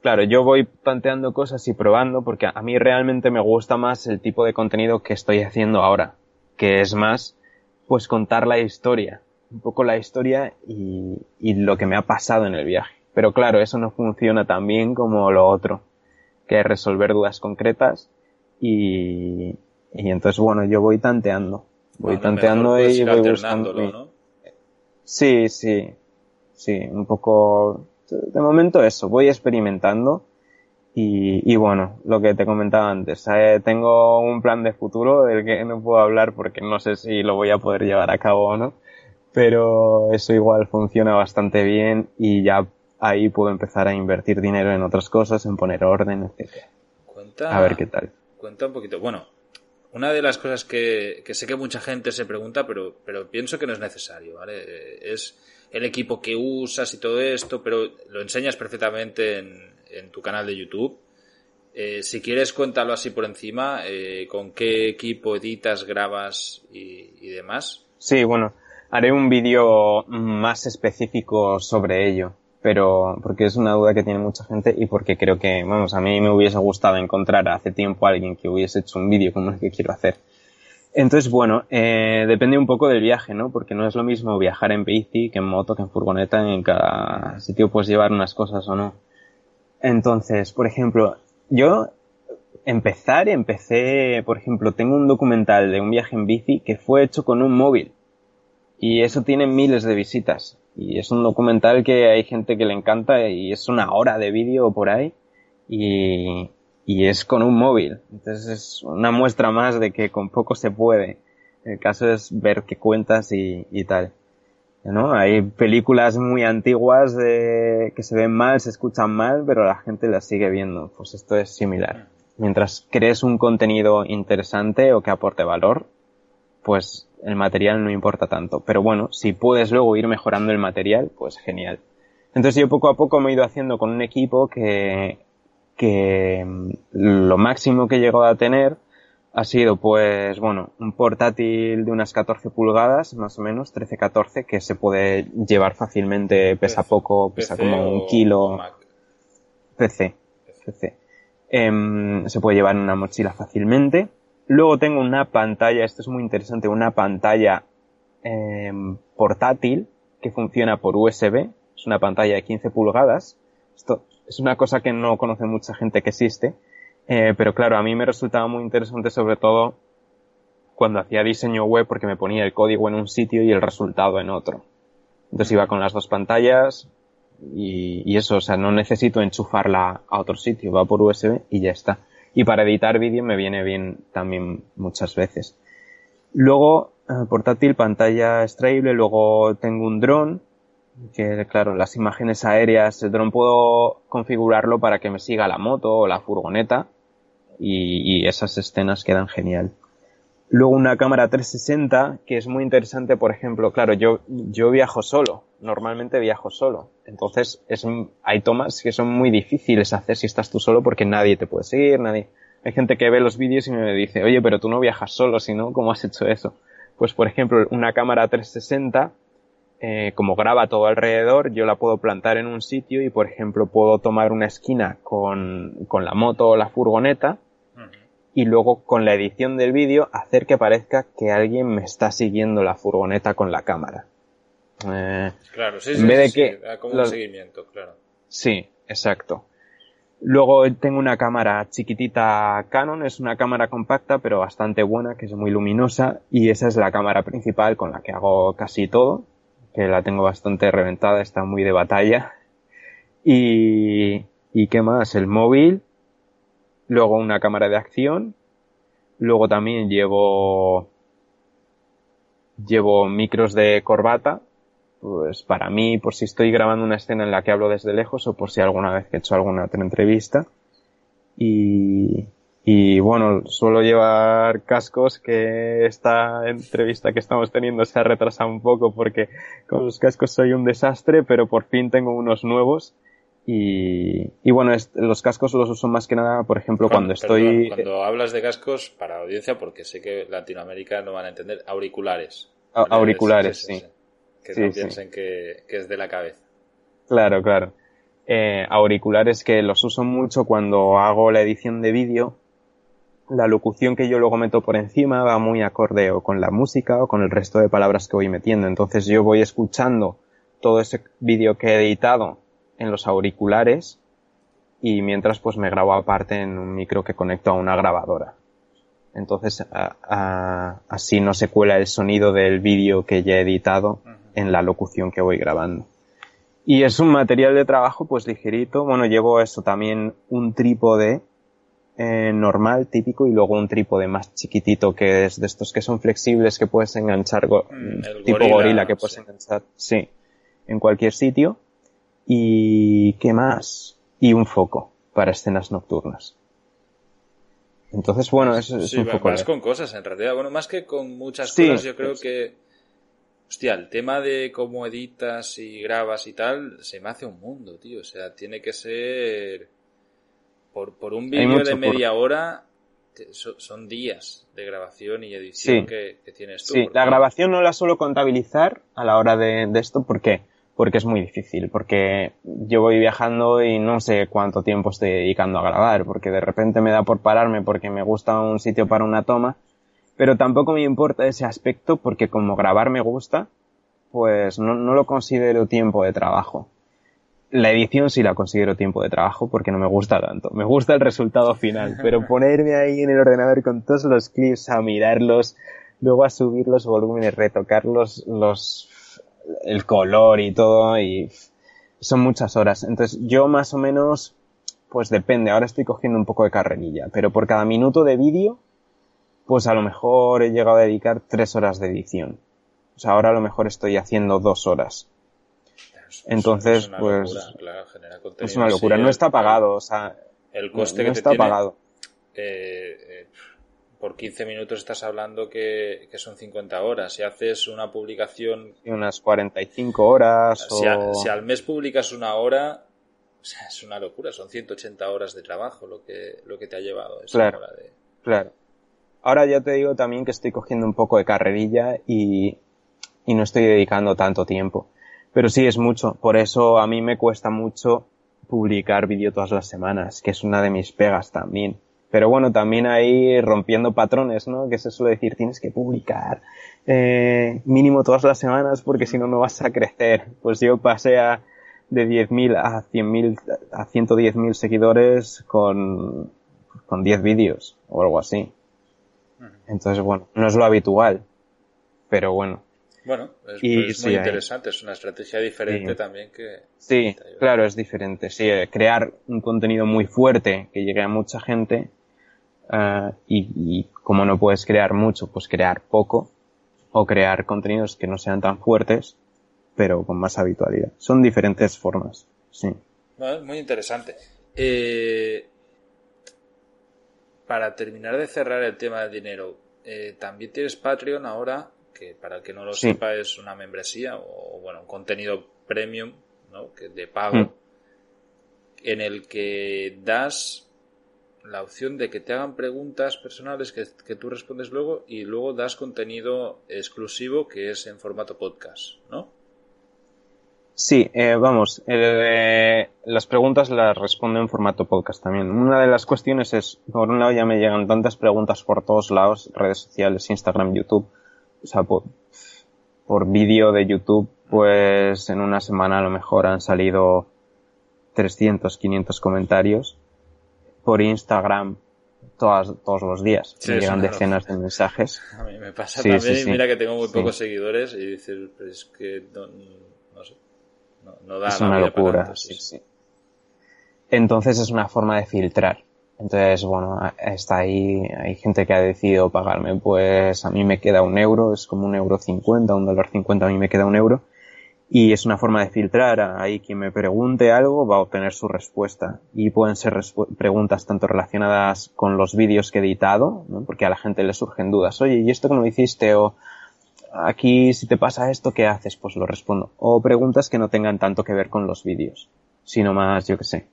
claro, yo voy planteando cosas y probando porque a mí realmente me gusta más el tipo de contenido que estoy haciendo ahora, que es más, pues contar la historia, un poco la historia y, y lo que me ha pasado en el viaje. Pero claro, eso no funciona tan bien como lo otro, que es resolver dudas concretas y, y entonces, bueno, yo voy tanteando. Voy Bueno, tanteando y voy buscando. ¿no? Sí, sí, sí, un poco. De momento eso, voy experimentando y, y bueno, lo que te comentaba antes, eh, tengo un plan de futuro del que no puedo hablar porque no sé si lo voy a poder llevar a cabo o no, pero eso igual funciona bastante bien y ya ahí puedo empezar a invertir dinero en otras cosas, en poner orden, etc. Cuenta, A ver qué tal. Cuenta un poquito. Bueno, una de las cosas que, que sé que mucha gente se pregunta, pero, pero pienso que no es necesario, ¿vale? Eh, Es el equipo que usas y todo esto, pero lo enseñas perfectamente en, en tu canal de YouTube. Eh, si quieres, cuéntalo así por encima, eh, con qué equipo editas, grabas y, demás. Sí, bueno, haré un vídeo más específico sobre ello, pero porque es una duda que tiene mucha gente y porque creo que, vamos, a mí me hubiese gustado encontrar hace tiempo a alguien que hubiese hecho un vídeo como el que quiero hacer. Entonces, bueno, eh, depende un poco del viaje, ¿no? Porque no es lo mismo viajar en bici que en moto, que en furgoneta, en cada sitio puedes llevar unas cosas o no. Entonces, por ejemplo, yo empezar, empecé, por ejemplo, tengo un documental de un viaje en bici que fue hecho con un móvil. Y eso tiene miles de visitas. Y es un documental que hay gente que le encanta y es una hora de vídeo por ahí. Y, y es con un móvil. Entonces es una muestra más de que con poco se puede. El caso es ver qué cuentas y, y tal. ¿No? Hay películas muy antiguas de, que se ven mal, se escuchan mal, pero la gente las sigue viendo. Pues esto es similar. Mientras crees un contenido interesante o que aporte valor, pues el material no importa tanto. Pero bueno, si puedes luego ir mejorando el material, pues genial. Entonces yo poco a poco me he ido haciendo con un equipo que, que mm, lo máximo que he a tener ha sido pues bueno, un portátil de unas 14 pulgadas, más o menos, 13-14, que se puede llevar fácilmente, pesa PC, poco, pesa PC como un kilo. Mac. PC. PC. Em, se puede llevar en una mochila fácilmente. Luego tengo una pantalla, esto es muy interesante, una pantalla em, portátil que funciona por USB. Es una pantalla de 15 pulgadas. Esto es una cosa que no conoce mucha gente que existe. Eh, pero claro, a mí me resultaba muy interesante sobre todo cuando hacía diseño web porque me ponía el código en un sitio y el resultado en otro. Entonces iba con las dos pantallas y, y eso, o sea, no necesito enchufarla a otro sitio, va por USB y ya está. Y para editar vídeo me viene bien también muchas veces. Luego, eh, portátil, pantalla extraíble, luego tengo un dron, que claro, las imágenes aéreas, el dron puedo configurarlo para que me siga la moto o la furgoneta y, y esas escenas quedan genial. Luego una cámara 360, que es muy interesante, por ejemplo, claro, yo, yo viajo solo, normalmente viajo solo. Entonces, es, hay tomas que son muy difíciles hacer si estás tú solo porque nadie te puede seguir, nadie. Hay gente que ve los vídeos y me dice, oye, pero tú no viajas solo, si no, ¿cómo has hecho eso? Pues, por ejemplo, una cámara 360, eh, como graba todo alrededor, yo la puedo plantar en un sitio y, por ejemplo, puedo tomar una esquina con, con la moto o la furgoneta y luego con la edición del vídeo hacer que parezca que alguien me está siguiendo la furgoneta con la cámara. Eh, Claro, sí, En sí, de sí, que como los- un seguimiento, claro. sí, exacto. Luego tengo una cámara chiquitita Canon, es una cámara compacta pero bastante buena, que es muy luminosa y esa es la cámara principal con la que hago casi todo, que la tengo bastante reventada, está muy de batalla. Y, y qué más, el móvil, luego una cámara de acción, luego también llevo llevo micros de corbata, pues para mí, por si estoy grabando una escena en la que hablo desde lejos o por si alguna vez he hecho alguna otra entrevista. Y, y bueno, suelo llevar cascos que esta entrevista que estamos teniendo se ha retrasado un poco porque con los cascos soy un desastre, pero por fin tengo unos nuevos. Y, y bueno, los cascos los uso más que nada, por ejemplo, cuando, estoy... cuando hablas de cascos, para audiencia, porque sé que Latinoamérica no van a entender, auriculares. Auriculares, sí. Que Sí, no sí. piensen que, que es de la cabeza. Claro, claro. Eh, auriculares que los uso mucho cuando hago la edición de vídeo. La locución que yo luego meto por encima va muy acorde o con la música o con el resto de palabras que voy metiendo. Entonces yo voy escuchando todo ese vídeo que he editado en los auriculares y mientras pues me grabo aparte en un micro que conecto a una grabadora. Entonces así no se cuela el sonido del vídeo que ya he editado en la locución que voy grabando. Y es un material de trabajo pues ligerito. Bueno, llevo eso también un trípode eh, normal, típico, y luego un trípode más chiquitito que es de estos que son flexibles que puedes enganchar, mm, tipo gorila, que puedes enganchar, sí, en cualquier sitio. Y ¿qué más? Y un foco para escenas nocturnas. Entonces, bueno, eso es un poco... Más con cosas, en realidad. Bueno, más que con muchas cosas, yo creo que... Hostia, el tema de cómo editas y grabas y tal, se me hace un mundo, tío. O sea, tiene que ser... Por, por un vídeo de media hora, son días de grabación y edición que, tienes tú. Sí, la grabación no la suelo contabilizar a la hora de, de esto, ¿por qué? Porque es muy difícil, porque yo voy viajando y no sé cuánto tiempo estoy dedicando a grabar, porque de repente me da por pararme porque me gusta un sitio para una toma, pero tampoco me importa ese aspecto porque como grabar me gusta, pues no, no lo considero tiempo de trabajo. La edición sí la considero tiempo de trabajo porque no me gusta tanto. Me gusta el resultado final, (laughs) pero ponerme ahí en el ordenador con todos los clips a mirarlos, luego a subir los volúmenes, retocar los, los el color y todo y son muchas horas. Entonces yo más o menos, pues depende, ahora estoy cogiendo un poco de carrerilla, pero por cada minuto de vídeo, pues a lo mejor he llegado a dedicar tres horas de edición. O sea, ahora a lo mejor estoy haciendo dos horas. Entonces, pues es una locura. no está pagado, o sea, el coste que está pagado. Eh, eh, por 15 minutos estás hablando que, son 50 horas. Si haces una publicación... Unas 45 horas si, si al mes publicas una hora, es una locura. Son 180 horas de trabajo lo que, lo que te ha llevado. claro, claro. Ahora ya te digo también que estoy cogiendo un poco de carrerilla y, y no estoy dedicando tanto tiempo. Pero sí es mucho. Por eso a mí me cuesta mucho publicar vídeo todas las semanas, que es una de mis pegas también pero bueno, también ahí rompiendo patrones, ¿no? Que se suele decir, tienes que publicar eh, mínimo todas las semanas porque si no, no vas a crecer. Pues yo pasé a, de 10.000 a 100.000, a 110.000 seguidores con, con 10 vídeos o algo así. Entonces, bueno, no es lo habitual, pero bueno. Bueno, es, muy interesante, es una estrategia diferente también que... Sí, claro, es diferente. Sí, eh, crear un contenido muy fuerte que llegue a mucha gente uh, y, y, como no puedes crear mucho, pues crear poco o crear contenidos que no sean tan fuertes, pero con más habitualidad. Son diferentes formas, sí. muy interesante. Eh, para terminar de cerrar el tema del dinero, eh, también tienes Patreon ahora, que para el que no lo sepa es una membresía o bueno, un contenido premium, ¿no? Que de pago, mm. en el que das la opción de que te hagan preguntas personales que, tú respondes luego y luego das contenido exclusivo que es en formato podcast, ¿no? Sí, eh, vamos, eh, las preguntas las respondo en formato podcast también. Una de las cuestiones es, por un lado ya me llegan tantas preguntas por todos lados, redes sociales, Instagram, YouTube, o sea, por, por vídeo de YouTube, pues en una semana a lo mejor han salido 300, 500 comentarios por Instagram todas, todos los días. me llegan decenas de mensajes. A mí me pasa también, mira que tengo muy pocos seguidores y dices, es que no, sé, no, da Es una locura, sí, sí. Entonces es una forma de filtrar. Entonces, bueno, está ahí, hay gente que ha decidido pagarme, pues a mí me queda un euro, es como un euro cincuenta, un dólar cincuenta, a mí me queda un euro y es una forma de filtrar. Ahí quien me pregunte algo va a obtener su respuesta. Y pueden ser preguntas tanto relacionadas con los vídeos que he editado, ¿no? porque a la gente le surgen dudas. Oye, ¿y esto cómo lo hiciste? O aquí si te pasa esto, ¿qué haces? Pues lo respondo. O preguntas que no tengan tanto que ver con los vídeos, sino más, yo qué sé,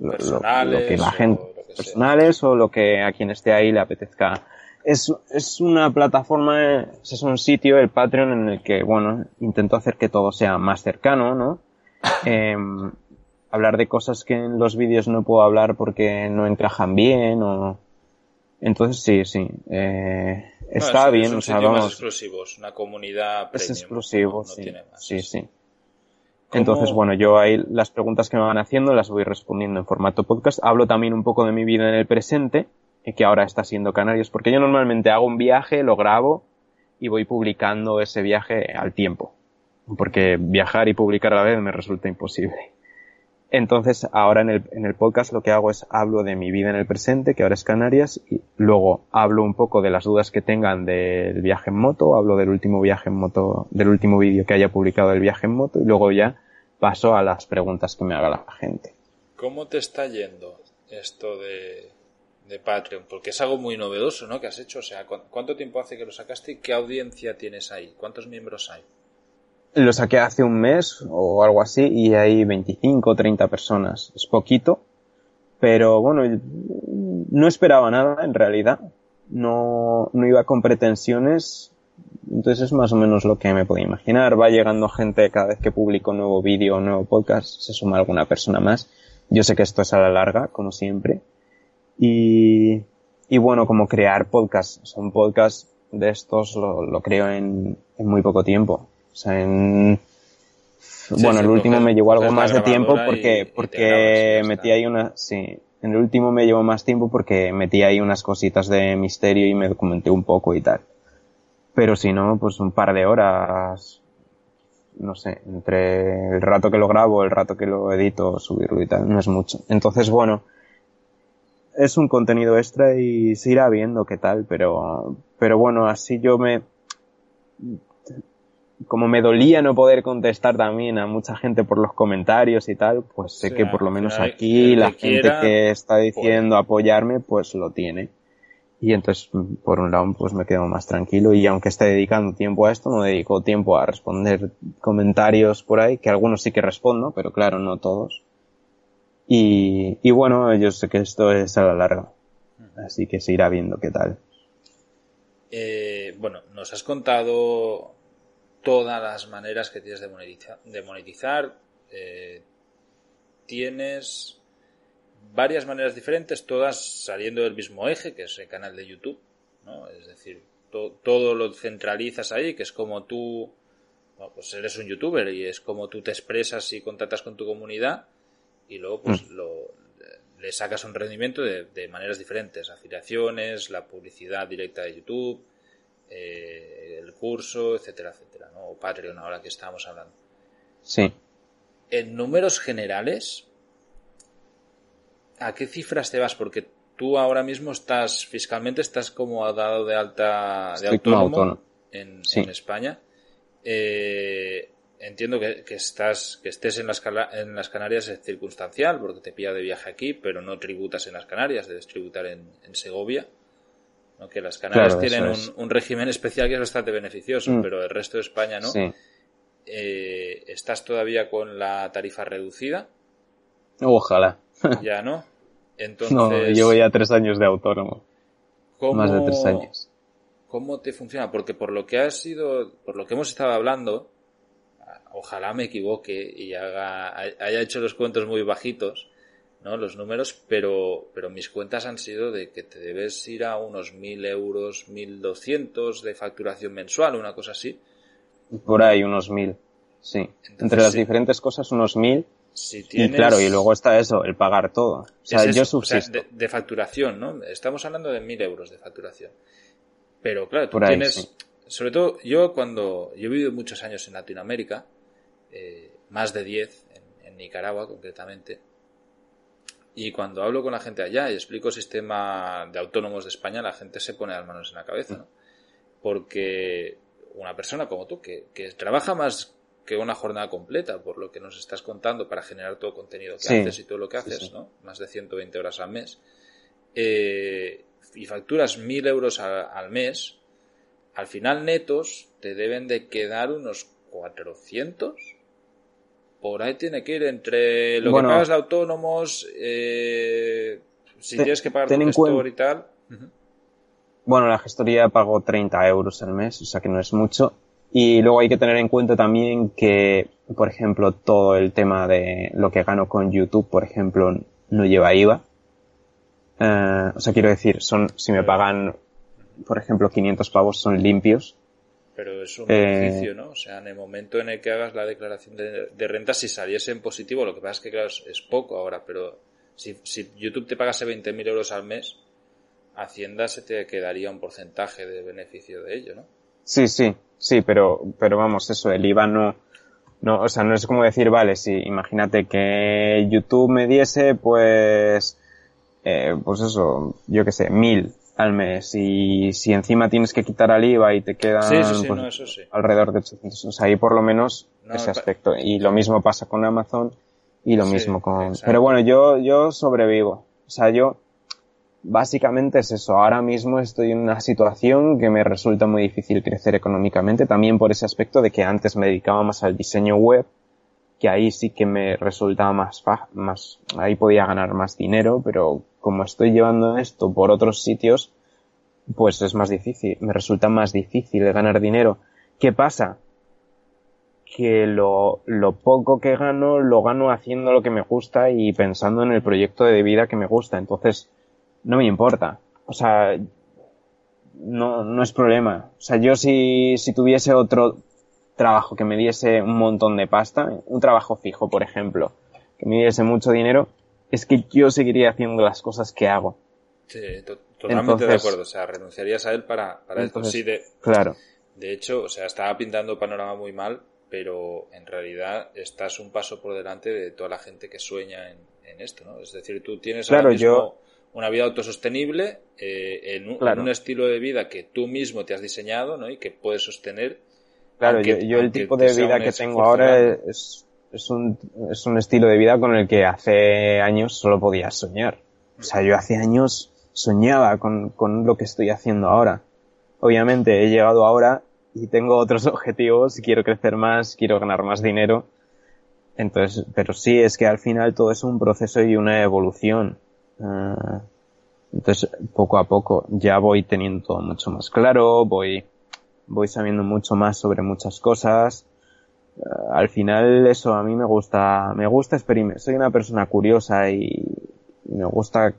lo, que la gente, personales o lo que a quien esté ahí le apetezca es, es una plataforma, es un sitio, el Patreon, en el que, bueno, intento hacer que todo sea más cercano, ¿no? (laughs) Em, hablar de cosas que en los vídeos no puedo hablar porque no encajan bien o... Entonces sí, sí. Eh, está bien, o sea, vamos. exclusivos, una comunidad Es exclusivo, sí. sí, sí. Entonces, bueno, yo ahí las preguntas que me van haciendo las voy respondiendo en formato podcast. Hablo también un poco de mi vida en el presente, que ahora está siendo Canarias, porque yo normalmente hago un viaje, lo grabo y voy publicando ese viaje al tiempo, porque viajar y publicar a la vez me resulta imposible. Entonces, ahora en el, en el podcast lo que hago es hablo de mi vida en el presente, que ahora es Canarias, y luego hablo un poco de las dudas que tengan del viaje en moto, hablo del último viaje en moto, del último vídeo que haya publicado del viaje en moto, y luego ya paso a las preguntas que me haga la gente. ¿Cómo te está yendo esto de, de Patreon? Porque es algo muy novedoso, ¿no? Que has hecho. O sea, ¿cuánto tiempo hace que lo sacaste y qué audiencia tienes ahí? ¿Cuántos miembros hay? Lo saqué hace un mes o algo así y hay 25 o 30 personas. Es poquito, pero bueno, no esperaba nada en realidad. No, no iba con pretensiones. Entonces es más o menos lo que me podía imaginar. Va llegando gente cada vez que publico nuevo vídeo o nuevo podcast, se suma alguna persona más. Yo sé que esto es a la larga, como siempre. Y, y bueno, como crear podcast. O sea, un podcast de estos lo, lo creo en, en muy poco tiempo. O sea, en... bueno, el último me llevó algo más de tiempo porque, porque metí ahí una, sí, en el último me llevó más tiempo porque metí ahí unas cositas de misterio y me documenté un poco y tal. Pero si no, pues un par de horas, no sé, entre el rato que lo grabo, el rato que lo edito, subirlo y tal, no es mucho. Entonces, bueno, es un contenido extra y se irá viendo qué tal, pero, pero bueno, así yo me, como me dolía no poder contestar también a mucha gente por los comentarios y tal, pues sé que por lo menos aquí la gente que está diciendo apoyarme, pues lo tiene. Y entonces, por un lado, pues me quedo más tranquilo y aunque esté dedicando tiempo a esto, no dedico tiempo a responder comentarios por ahí, que algunos sí que respondo, pero claro, no todos. Y, y bueno, yo sé que esto es a la larga. Así que se irá viendo qué tal. Eh, bueno, nos has contado todas las maneras que tienes de monetizar. De monetizar. Eh, tienes varias maneras diferentes, todas saliendo del mismo eje, que es el canal de YouTube. ¿no? Es decir, todo lo centralizas ahí, que es como tú pues eres un youtuber y es como tú te expresas y contactas con tu comunidad y luego pues lo, le sacas un rendimiento de, de maneras diferentes, afiliaciones, la publicidad directa de YouTube, eh, el curso, etcétera, etcétera, ¿no? O Patreon ahora que estamos hablando. Sí. En números generales, ¿a qué cifras te vas? Porque tú ahora mismo estás, fiscalmente estás como dado de alta de autónomo, autónomo. En, Sí. en España. Eh, entiendo que, que estás, que estés en las, en las Canarias es circunstancial, porque te pilla de viaje aquí, pero no tributas en las Canarias, debes tributar en, en Segovia. ¿no? Que las Canarias Claro, tienen es. un, un régimen especial que es bastante beneficioso, Mm. pero el resto de España no. Sí. Eh, ¿Estás todavía con la tarifa reducida? Ojalá. (laughs) Ya no. Entonces, No, llevo ya tres años de autónomo. ¿cómo, Más de tres años. ¿Cómo te funciona? Porque por lo que ha sido, por lo que hemos estado hablando, ojalá me equivoque y haga, haya hecho los cuentos muy bajitos, ¿no? Los números, pero, pero mis cuentas han sido de que te debes ir a unos mil euros, mil doscientos de facturación mensual, una cosa así. Por ahí unos mil. Sí. Entonces, Entre las sí. diferentes cosas unos mil. Si Y tienes... claro, y luego está eso, el pagar todo. O sea, Es yo o sea, subsisto. de, de facturación, ¿no? Estamos hablando de mil euros de facturación. Pero claro, tú ahí, tienes, sí. sobre todo yo cuando, yo he vivido muchos años en Latinoamérica, eh, más de 10 en, en Nicaragua concretamente, y cuando hablo con la gente allá y explico el sistema de autónomos de España, la gente se pone las manos en la cabeza, ¿no? Porque una persona como tú, que, que trabaja más que una jornada completa, por lo que nos estás contando, para generar todo el contenido que Sí, haces y todo lo que haces, sí. ¿no? Más de 120 horas al mes. eh, y facturas 1000 euros al mes, al final netos te deben de quedar unos 400. Por ahí tiene que ir entre lo Bueno. que pagas de autónomos, eh, si Te- tienes que pagar tu gestor y tal. Bueno, la gestoría pago 30 euros al mes, o sea que no es mucho. Y luego hay que tener en cuenta también que, por ejemplo, todo el tema de lo que gano con YouTube, por ejemplo, no lleva IVA. Eh, o sea, quiero decir, son, si me pagan, por ejemplo, 500 pavos son limpios. Pero es un Eh, beneficio, ¿no? O sea, en el momento en el que hagas la declaración de, de renta, si saliese en positivo, lo que pasa es que, claro, es, es poco ahora, pero si, si YouTube te pagase 20.000 euros al mes, Hacienda se te quedaría un porcentaje de beneficio de ello, ¿no? Sí, sí, sí, pero, pero vamos, eso, el IVA no, no, o sea, no es como decir, vale, si imagínate que YouTube me diese, pues, eh, pues eso, yo qué sé, mil al mes y si encima tienes que quitar al IVA y te quedan Sí, sí, sí, pues, no, eso sí. alrededor de 800, o sea, ahí por lo menos No, ese aspecto. Y lo mismo pasa con Amazon y lo mismo con... exacto. Pero bueno, yo, yo sobrevivo. O sea, yo básicamente es eso. Ahora mismo estoy en una situación que me resulta muy difícil crecer económicamente, también por ese aspecto de que antes me dedicaba más al diseño web, que ahí sí que me resultaba más, fa- más, ahí podía ganar más dinero, pero como estoy llevando esto por otros sitios, pues es más difícil, me resulta más difícil ganar dinero. ¿Qué pasa? Que lo, poco que gano, lo gano haciendo lo que me gusta y pensando en el proyecto de vida que me gusta. Entonces, no me importa. O sea, no, no es problema. O sea, yo si, si tuviese otro trabajo que me diese un montón de pasta, un trabajo fijo, por ejemplo, que me diese mucho dinero, es que yo seguiría haciendo las cosas que hago. Sí, to- totalmente de acuerdo. O sea, renunciarías a él para, para esto. Entonces- Sí, de, Claro. de hecho, o sea, estaba pintando panorama muy mal, pero en realidad estás un paso por delante de toda la gente que sueña en, en esto, ¿no? Es decir, tú tienes Claro, ahora mismo yo- una vida autosostenible eh, en, un, Claro. en un estilo de vida que tú mismo te has diseñado, ¿no? Y que puedes sostener. Claro, aunque- yo, yo el tipo de vida que tengo ahora es, es, un, es un estilo de vida con el que hace años solo podía soñar. O sea, yo hace años soñaba con, con lo que estoy haciendo ahora. Obviamente he llegado ahora y tengo otros (laughs) objetivos, quiero crecer más, quiero ganar más dinero. Entonces, pero sí, es que al final todo es un proceso y una evolución. Ah, entonces, poco a poco ya voy teniendo todo mucho más claro, voy, voy sabiendo mucho más sobre muchas cosas. Eh, al final eso a mí me gusta, me gusta experimentar. Soy una persona curiosa y, me gusta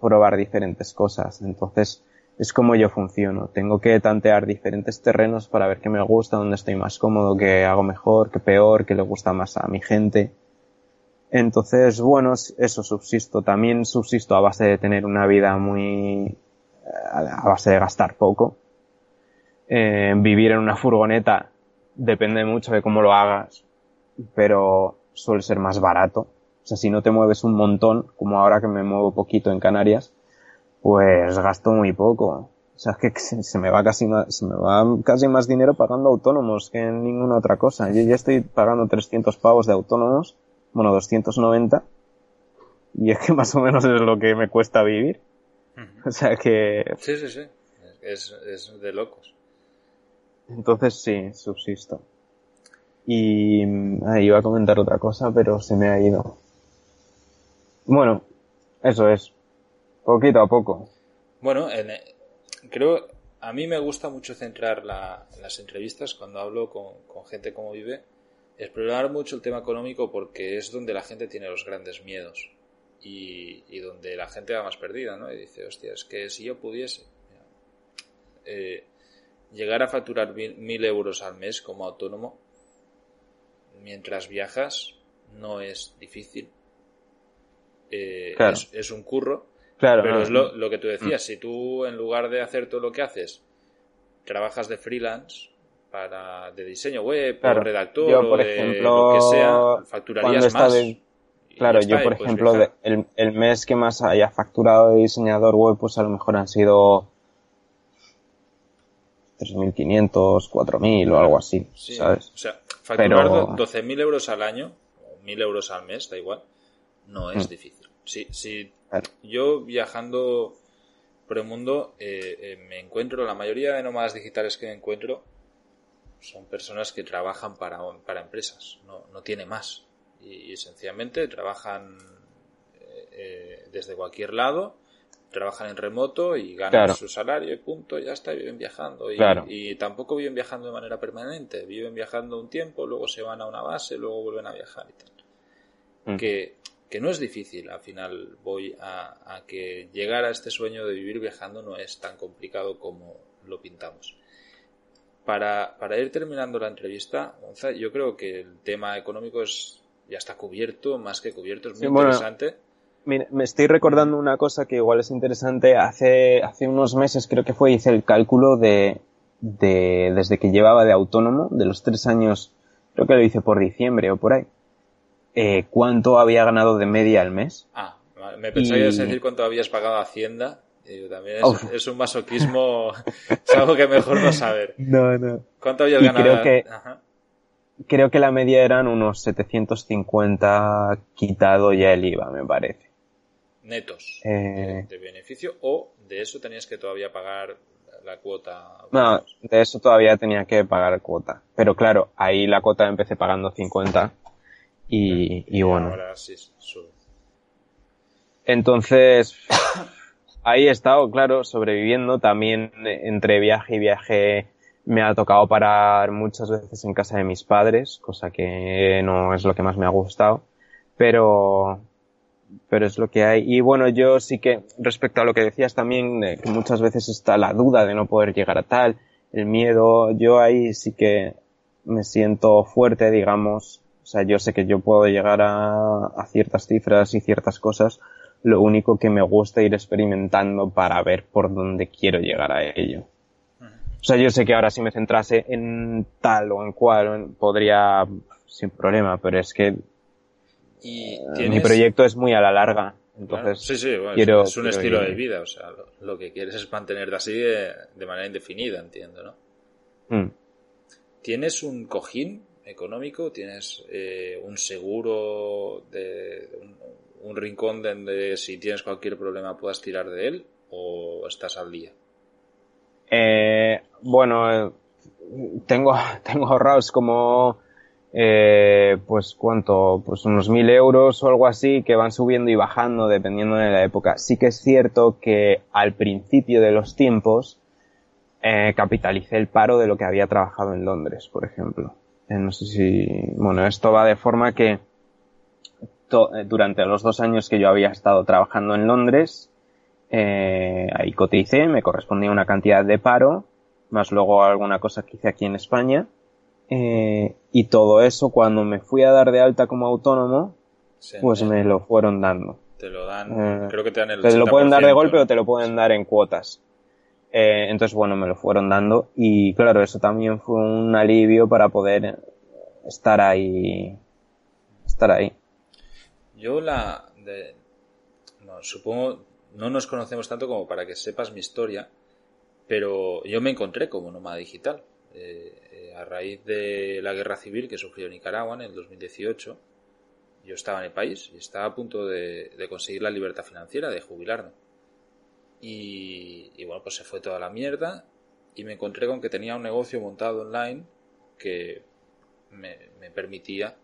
probar diferentes cosas. Entonces es como yo funciono. Tengo que tantear diferentes terrenos para ver qué me gusta, dónde estoy más cómodo, qué hago mejor, qué peor, qué le gusta más a mi gente. Entonces, bueno, eso subsisto. También subsisto a base de tener una vida muy, eh, a base de gastar poco. Eh, vivir en una furgoneta depende mucho de cómo lo hagas, pero suele ser más barato. O sea, si no te mueves un montón, como ahora que me muevo poquito en Canarias, pues gasto muy poco. O sea, es que (laughs) se se me va casi más, se me va casi más dinero pagando autónomos que en ninguna otra cosa. Yo ya estoy pagando 300 pavos de autónomos, bueno, 290, y es que (laughs) más o menos es lo que me cuesta vivir. O sea que, Sí, sí, sí. Es, es de locos. Entonces sí, subsisto. Y ah, iba a comentar otra cosa, pero se me ha ido. Bueno, eso es. Poquito a poco. Bueno, en- creo, a mí me gusta mucho centrar la- las entrevistas cuando hablo con, con gente como vive, explorar mucho el tema económico porque es donde la gente tiene los grandes miedos y, y donde la gente va más perdida, ¿no? Y dice, hostia, es que si yo pudiese eh, llegar a facturar mil, euros al mes como autónomo, mientras viajas, no es difícil. Eh, Claro. es, es un curro, Claro. pero no, es lo, lo que tú decías, si tú en lugar de hacer todo lo que haces, trabajas de freelance para de diseño web Claro. o redactor Yo, por o de ejemplo, lo que sea, cuando facturarías está más. de- Claro, yo por ejemplo, de- el, el mes que más haya facturado de diseñador web, pues a lo mejor han sido 3.500, 4.000 o algo así, Sí, ¿sabes? O sea, facturar Pero- do- 12.000 euros al año, o 1.000 euros al mes, da igual, no es Mm. difícil. Si, si Claro. yo viajando por el mundo eh, eh, me encuentro, la mayoría de nómadas digitales que me encuentro son personas que trabajan para, para empresas, no, no tiene más. Y, y sencillamente trabajan eh, eh, desde cualquier lado, trabajan en remoto y ganan Claro. su salario y punto, ya está, viven viajando. Y, Claro. y tampoco viven viajando de manera permanente, viven viajando un tiempo, luego se van a una base, luego vuelven a viajar y tal Mm. que, que no es difícil. Al final voy a, a que llegar a este sueño de vivir viajando no es tan complicado como lo pintamos. Para, para ir terminando la entrevista, Gonza, yo creo que el tema económico es, ya está cubierto, más que cubierto, es muy Sí, bueno, interesante. Mira, me estoy recordando una cosa que igual es interesante. Hace, hace unos meses creo que fue, hice el cálculo de, de, desde que llevaba de autónomo, de los tres años, creo que lo hice por diciembre o por ahí, eh, cuánto había ganado de media al mes. Ah, me pensaba a decir cuánto habías pagado a Hacienda. Y también es, un masoquismo, (laughs) es algo que mejor no saber. No, no. ¿Cuánto habías Y ganado? creo que- Ajá. Creo que la media eran unos 750 quitado ya el IVA, me parece. Netos Eh, de beneficio o de eso tenías que todavía pagar la cuota. no, de eso todavía tenía que pagar cuota. Pero claro, ahí la cuota empecé pagando 50 y, y bueno. Ahora sí sube. Entonces, (coughs) ahí he estado, claro, sobreviviendo. También entre viaje y viaje me ha tocado parar muchas veces en casa de mis padres, cosa que no es lo que más me ha gustado. Pero, pero es lo que hay. Y bueno, yo sí que, respecto a lo que decías también, eh, que muchas veces está la duda de no poder llegar a tal, el miedo, yo ahí sí que me siento fuerte, digamos. O sea, yo sé que yo puedo llegar a, a ciertas cifras y ciertas cosas. Lo único que me gusta ir experimentando para ver por dónde quiero llegar a ello. O sea, yo sé que ahora si me centrase en tal o en cual, podría sin problema, pero es que Y eh, tienes... mi proyecto es muy a la larga. Entonces, sí, sí, bueno, es- quiero- es un quiero estilo ir- de vida, o sea, lo, lo que quieres es mantenerte así de, de manera indefinida, entiendo, ¿no? Mm. ¿Tienes un cojín económico? ¿Tienes eh, un seguro de un, un rincón donde si tienes cualquier problema puedas tirar de él? ¿O estás al día? Eh, bueno, eh, tengo, (laughs) tengo ahorrados como, eh, pues cuánto, pues unos mil euros o algo así que van subiendo y bajando dependiendo de la época. Sí que es cierto que al principio de los tiempos eh, capitalicé el paro de lo que había trabajado en Londres, por ejemplo. Eh, no sé si, bueno, esto va de forma que eh, durante los dos años que yo había estado trabajando en Londres, eh, ahí coticé, me correspondía una cantidad de paro, más luego alguna cosa que hice aquí en España, eh, y todo eso cuando me fui a dar de alta como autónomo, Se- pues me lo fueron dando. Te lo dan, Eh, creo que te dan el Te lo pueden dar de 80%, golpe ¿no? o te lo pueden dar en cuotas. Eh, entonces, bueno, me lo fueron dando y claro, eso también fue un alivio para poder estar ahí, estar ahí. Yo la... De, no, supongo, no nos conocemos tanto como para que sepas mi historia, pero yo me encontré como nómada digital. Eh, a raíz de la guerra civil que sufrió Nicaragua en el 2018, yo estaba en el país y estaba a punto de, de conseguir la libertad financiera, de jubilarme. Y, y bueno, pues se fue toda la mierda y me encontré con que tenía un negocio montado online que me, me permitía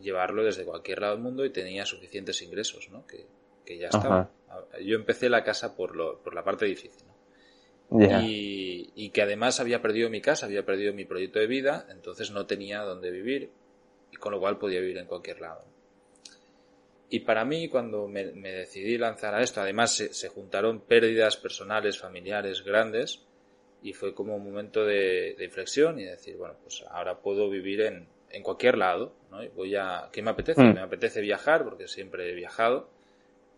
llevarlo desde cualquier lado del mundo y tenía suficientes ingresos, ¿no? Que, que ya estaba. Yo empecé la casa por, lo, por la parte difícil, ¿no? Y, y que además había perdido mi casa, había perdido mi proyecto de vida, entonces no tenía dónde vivir y con lo cual podía vivir en cualquier lado. Y para mí, cuando me, me decidí lanzar a esto, además se, se juntaron pérdidas personales, familiares grandes, y fue como un momento de, de inflexión y decir, bueno, pues ahora puedo vivir en, en cualquier lado, ¿no? Y voy a, ¿qué me apetece? Mm. Me apetece viajar, porque siempre he viajado,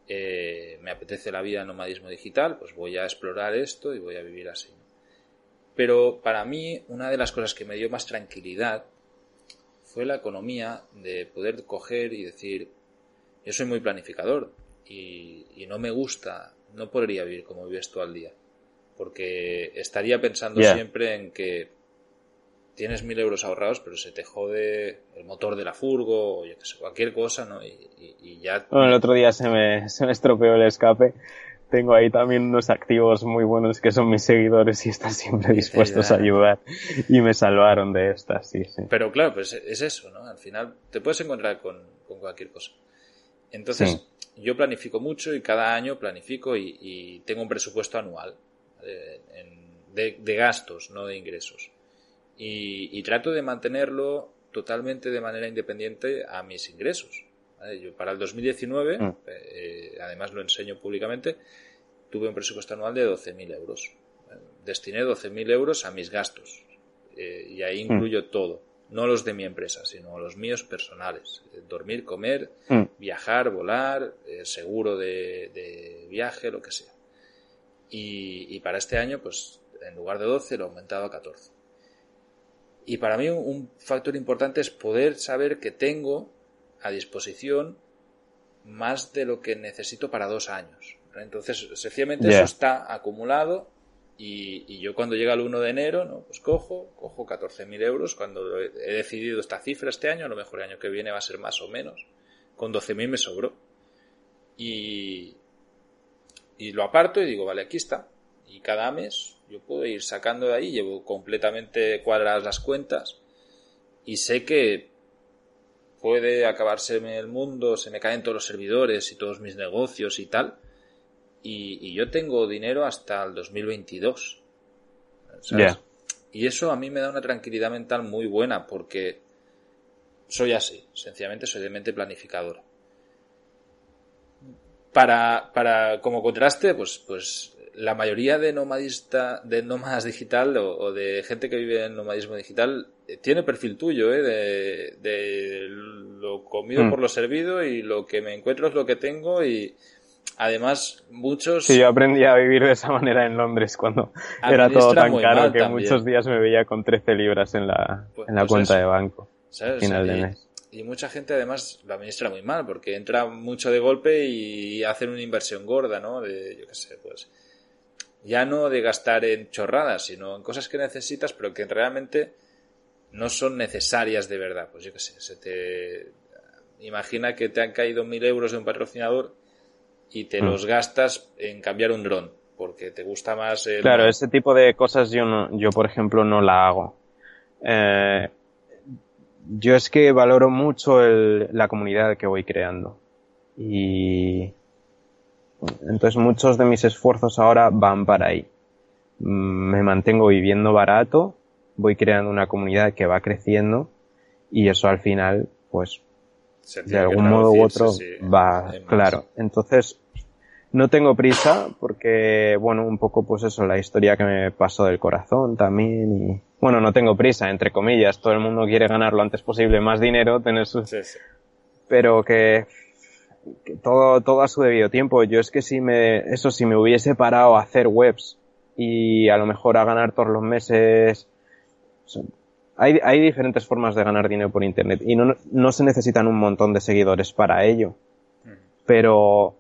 eh, me apetece la vida nomadismo digital, pues voy a explorar esto y voy a vivir así. Pero para mí, una de las cosas que me dio más tranquilidad fue la economía de poder coger y decir, yo soy muy planificador y, y no me gusta, no podría vivir como vives tú al día. Porque estaría pensando siempre en que tienes mil euros ahorrados, pero se te jode el motor de la furgo o yo qué sé, cualquier cosa, ¿no? Y, y- y ya Bueno, el otro día se me, se me estropeó el escape. Tengo ahí también unos activos muy buenos que son mis seguidores y están siempre (laughs) dispuestos a ayudar. Y me salvaron de estas, sí, sí. Pero claro, pues es eso, ¿no? Al final te puedes encontrar con, con cualquier cosa. Entonces, yo planifico mucho y cada año planifico y, y tengo un presupuesto anual eh, de, de gastos, no de ingresos. Y, y trato de mantenerlo totalmente de manera independiente a mis ingresos. ¿vale? Yo para el 2019, Mm. eh, además lo enseño públicamente, tuve un presupuesto anual de 12.000 euros. Eh, Destiné 12.000 euros a mis gastos. Eh, y ahí incluyo todo. no los de mi empresa, sino los míos personales. Dormir, comer, Mm. viajar, volar, eh, seguro de, de viaje, lo que sea. Y, y para este año, pues en lugar de 12 lo he aumentado a 14. Y para mí un, factor importante es poder saber que tengo a disposición más de lo que necesito para dos años. Entonces, sencillamente eso está acumulado y, y yo cuando llega el 1 de enero, ¿no? pues cojo, cojo 14.000 euros. Cuando he he decidido esta cifra este año, a lo mejor el año que viene va a ser más o menos. Con 12.000 me sobró. Y, y lo aparto y digo, vale, aquí está. Y cada mes yo puedo ir sacando de ahí, llevo completamente cuadradas las cuentas y sé que puede acabarseme el mundo, se me caen todos los servidores y todos mis negocios y tal. Y, y yo tengo dinero hasta el 2022. ¿sabes? Y eso a mí me da una tranquilidad mental muy buena porque soy así, sencillamente soy de mente planificadora. Para, para, como contraste, pues, pues la mayoría de nomadista, de nómadas digital o, o de gente que vive en nomadismo digital eh, tiene perfil tuyo, ¿eh? De, de lo comido Mm. por lo servido y lo que me encuentro es lo que tengo y además muchos Sí, yo aprendí a vivir de esa manera en Londres cuando era todo tan caro que también. muchos días me veía con 13 libras en la, Pues- en la pues cuenta eso. de banco. ¿sabes? final de y, mes. y mucha gente además lo administra muy mal porque entra mucho de golpe y hacen una inversión gorda, ¿no? De, yo qué sé, pues ya no de gastar en chorradas, sino en cosas que necesitas pero que realmente no son necesarias de verdad. Pues yo qué sé, se te imagina que te han caído mil euros de un patrocinador y te Mm. los gastas en cambiar un dron porque te gusta más el Claro, ese tipo de cosas yo no, yo por ejemplo no la hago. Eh, yo es que valoro mucho el- la comunidad que voy creando. Y entonces muchos de mis esfuerzos ahora van para ahí. Mm, Me mantengo viviendo barato, voy creando una comunidad que va creciendo y eso al final, pues de algún modo u otro sí, va, claro. Entonces, no tengo prisa porque, bueno, un poco pues eso, la historia que me pasó del corazón también y, bueno, no tengo prisa, entre comillas, todo el mundo quiere ganar lo antes posible más dinero, tener sus, Sí, sí. pero que, todo, todo a su debido tiempo. Yo es que si me, eso, si me hubiese parado a hacer webs y a lo mejor a ganar todos los meses, hay, hay diferentes formas de ganar dinero por internet y no, no se necesitan un montón de seguidores para ello. Pero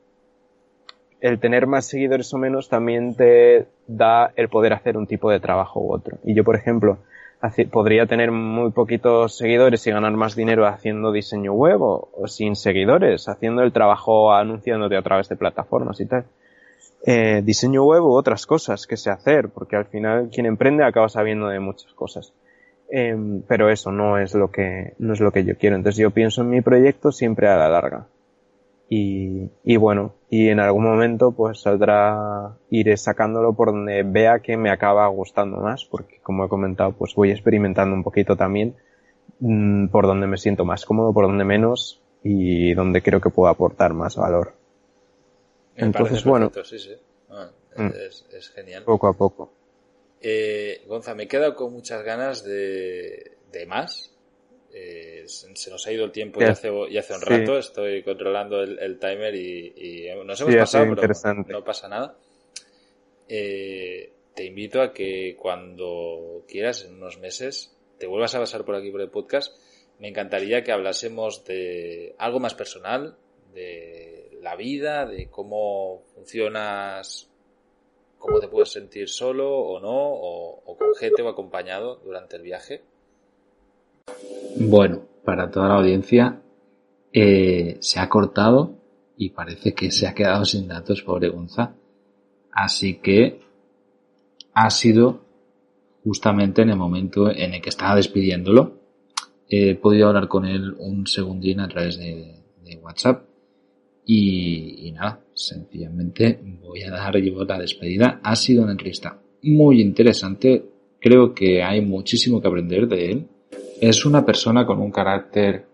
el tener más seguidores o menos también te da el poder hacer un tipo de trabajo u otro. Y yo, por ejemplo, podría tener muy poquitos seguidores y ganar más dinero haciendo diseño web o, sin seguidores, haciendo el trabajo anunciándote a través de plataformas y tal. Eh, diseño web u otras cosas que sé hacer, porque al final quien emprende acaba sabiendo de muchas cosas. Em, pero eso no es lo que, no es lo que yo quiero. Entonces yo pienso en mi proyecto siempre a la larga. Y, y bueno, y en algún momento pues saldrá, iré sacándolo por donde vea que me acaba gustando más, porque como he comentado, pues voy experimentando un poquito también mm, por donde me siento más cómodo, por donde menos y donde creo que puedo aportar más valor. Me Entonces, bueno. perfecto, sí, sí. Ah, Mm. es, es genial. Poco a poco. Eh, Gonza, me he quedado con muchas ganas de, de más. Eh, se, nos ha ido el tiempo Ya- hace, ya hace un sí. rato. Estoy controlando el, el timer y, y nos hemos Sí, pasado, pero no pasa nada. Eh, te invito a que cuando quieras, en unos meses, te vuelvas a pasar por aquí por el podcast. Me encantaría que hablásemos de algo más personal, de la vida, de cómo funcionas, cómo te puedes sentir solo o no, o, o con gente o acompañado durante el viaje. Bueno, para toda la audiencia, eh, se ha cortado y parece que se ha quedado sin datos, pobre Gonza. Así que ha sido justamente en el momento en el que estaba despidiéndolo. He podido hablar con él un segundín a través de, WhatsApp. Y, y nada, sencillamente voy a dar yo la despedida. Ha sido una entrevista muy interesante. Creo que hay muchísimo que aprender de él. Es una persona con un carácter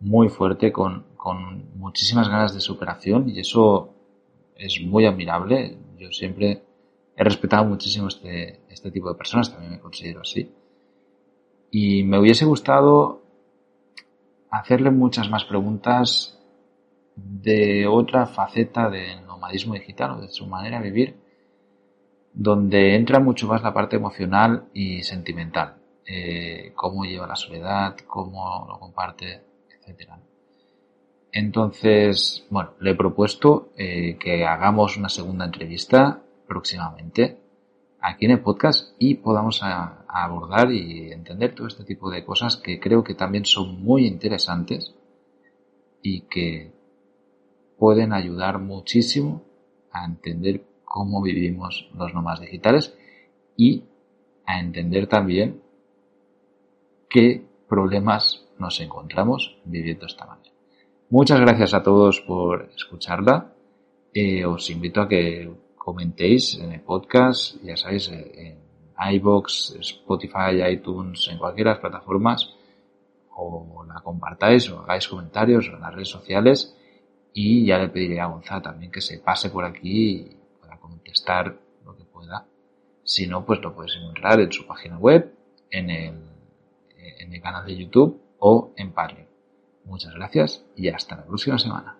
muy fuerte, con, con muchísimas ganas de superación y eso es muy admirable. Yo siempre he respetado muchísimo este, este tipo de personas, también me considero así. Y me hubiese gustado hacerle muchas más preguntas de otra faceta del nomadismo digital o de su manera de vivir, donde entra mucho más la parte emocional y sentimental. Eh, cómo lleva la soledad, cómo lo comparte, etcétera. Entonces, bueno, le he propuesto eh, que hagamos una segunda entrevista próximamente aquí en el podcast y podamos abordar y entender todo este tipo de cosas que creo que también son muy interesantes y que pueden ayudar muchísimo a entender cómo vivimos los nomás digitales y a entender también qué problemas nos encontramos viviendo esta manera. Muchas gracias a todos por escucharla. Eh, os invito a que comentéis en el podcast, ya sabéis, en iBox, Spotify, iTunes, en cualquiera de las plataformas, o la compartáis o hagáis comentarios en las redes sociales y ya le pediré a Gonzalo también que se pase por aquí y contestar lo que pueda. Si no, pues lo puedes encontrar en su página web, en el, en el canal de YouTube o en Patreon. Muchas gracias y hasta la próxima semana.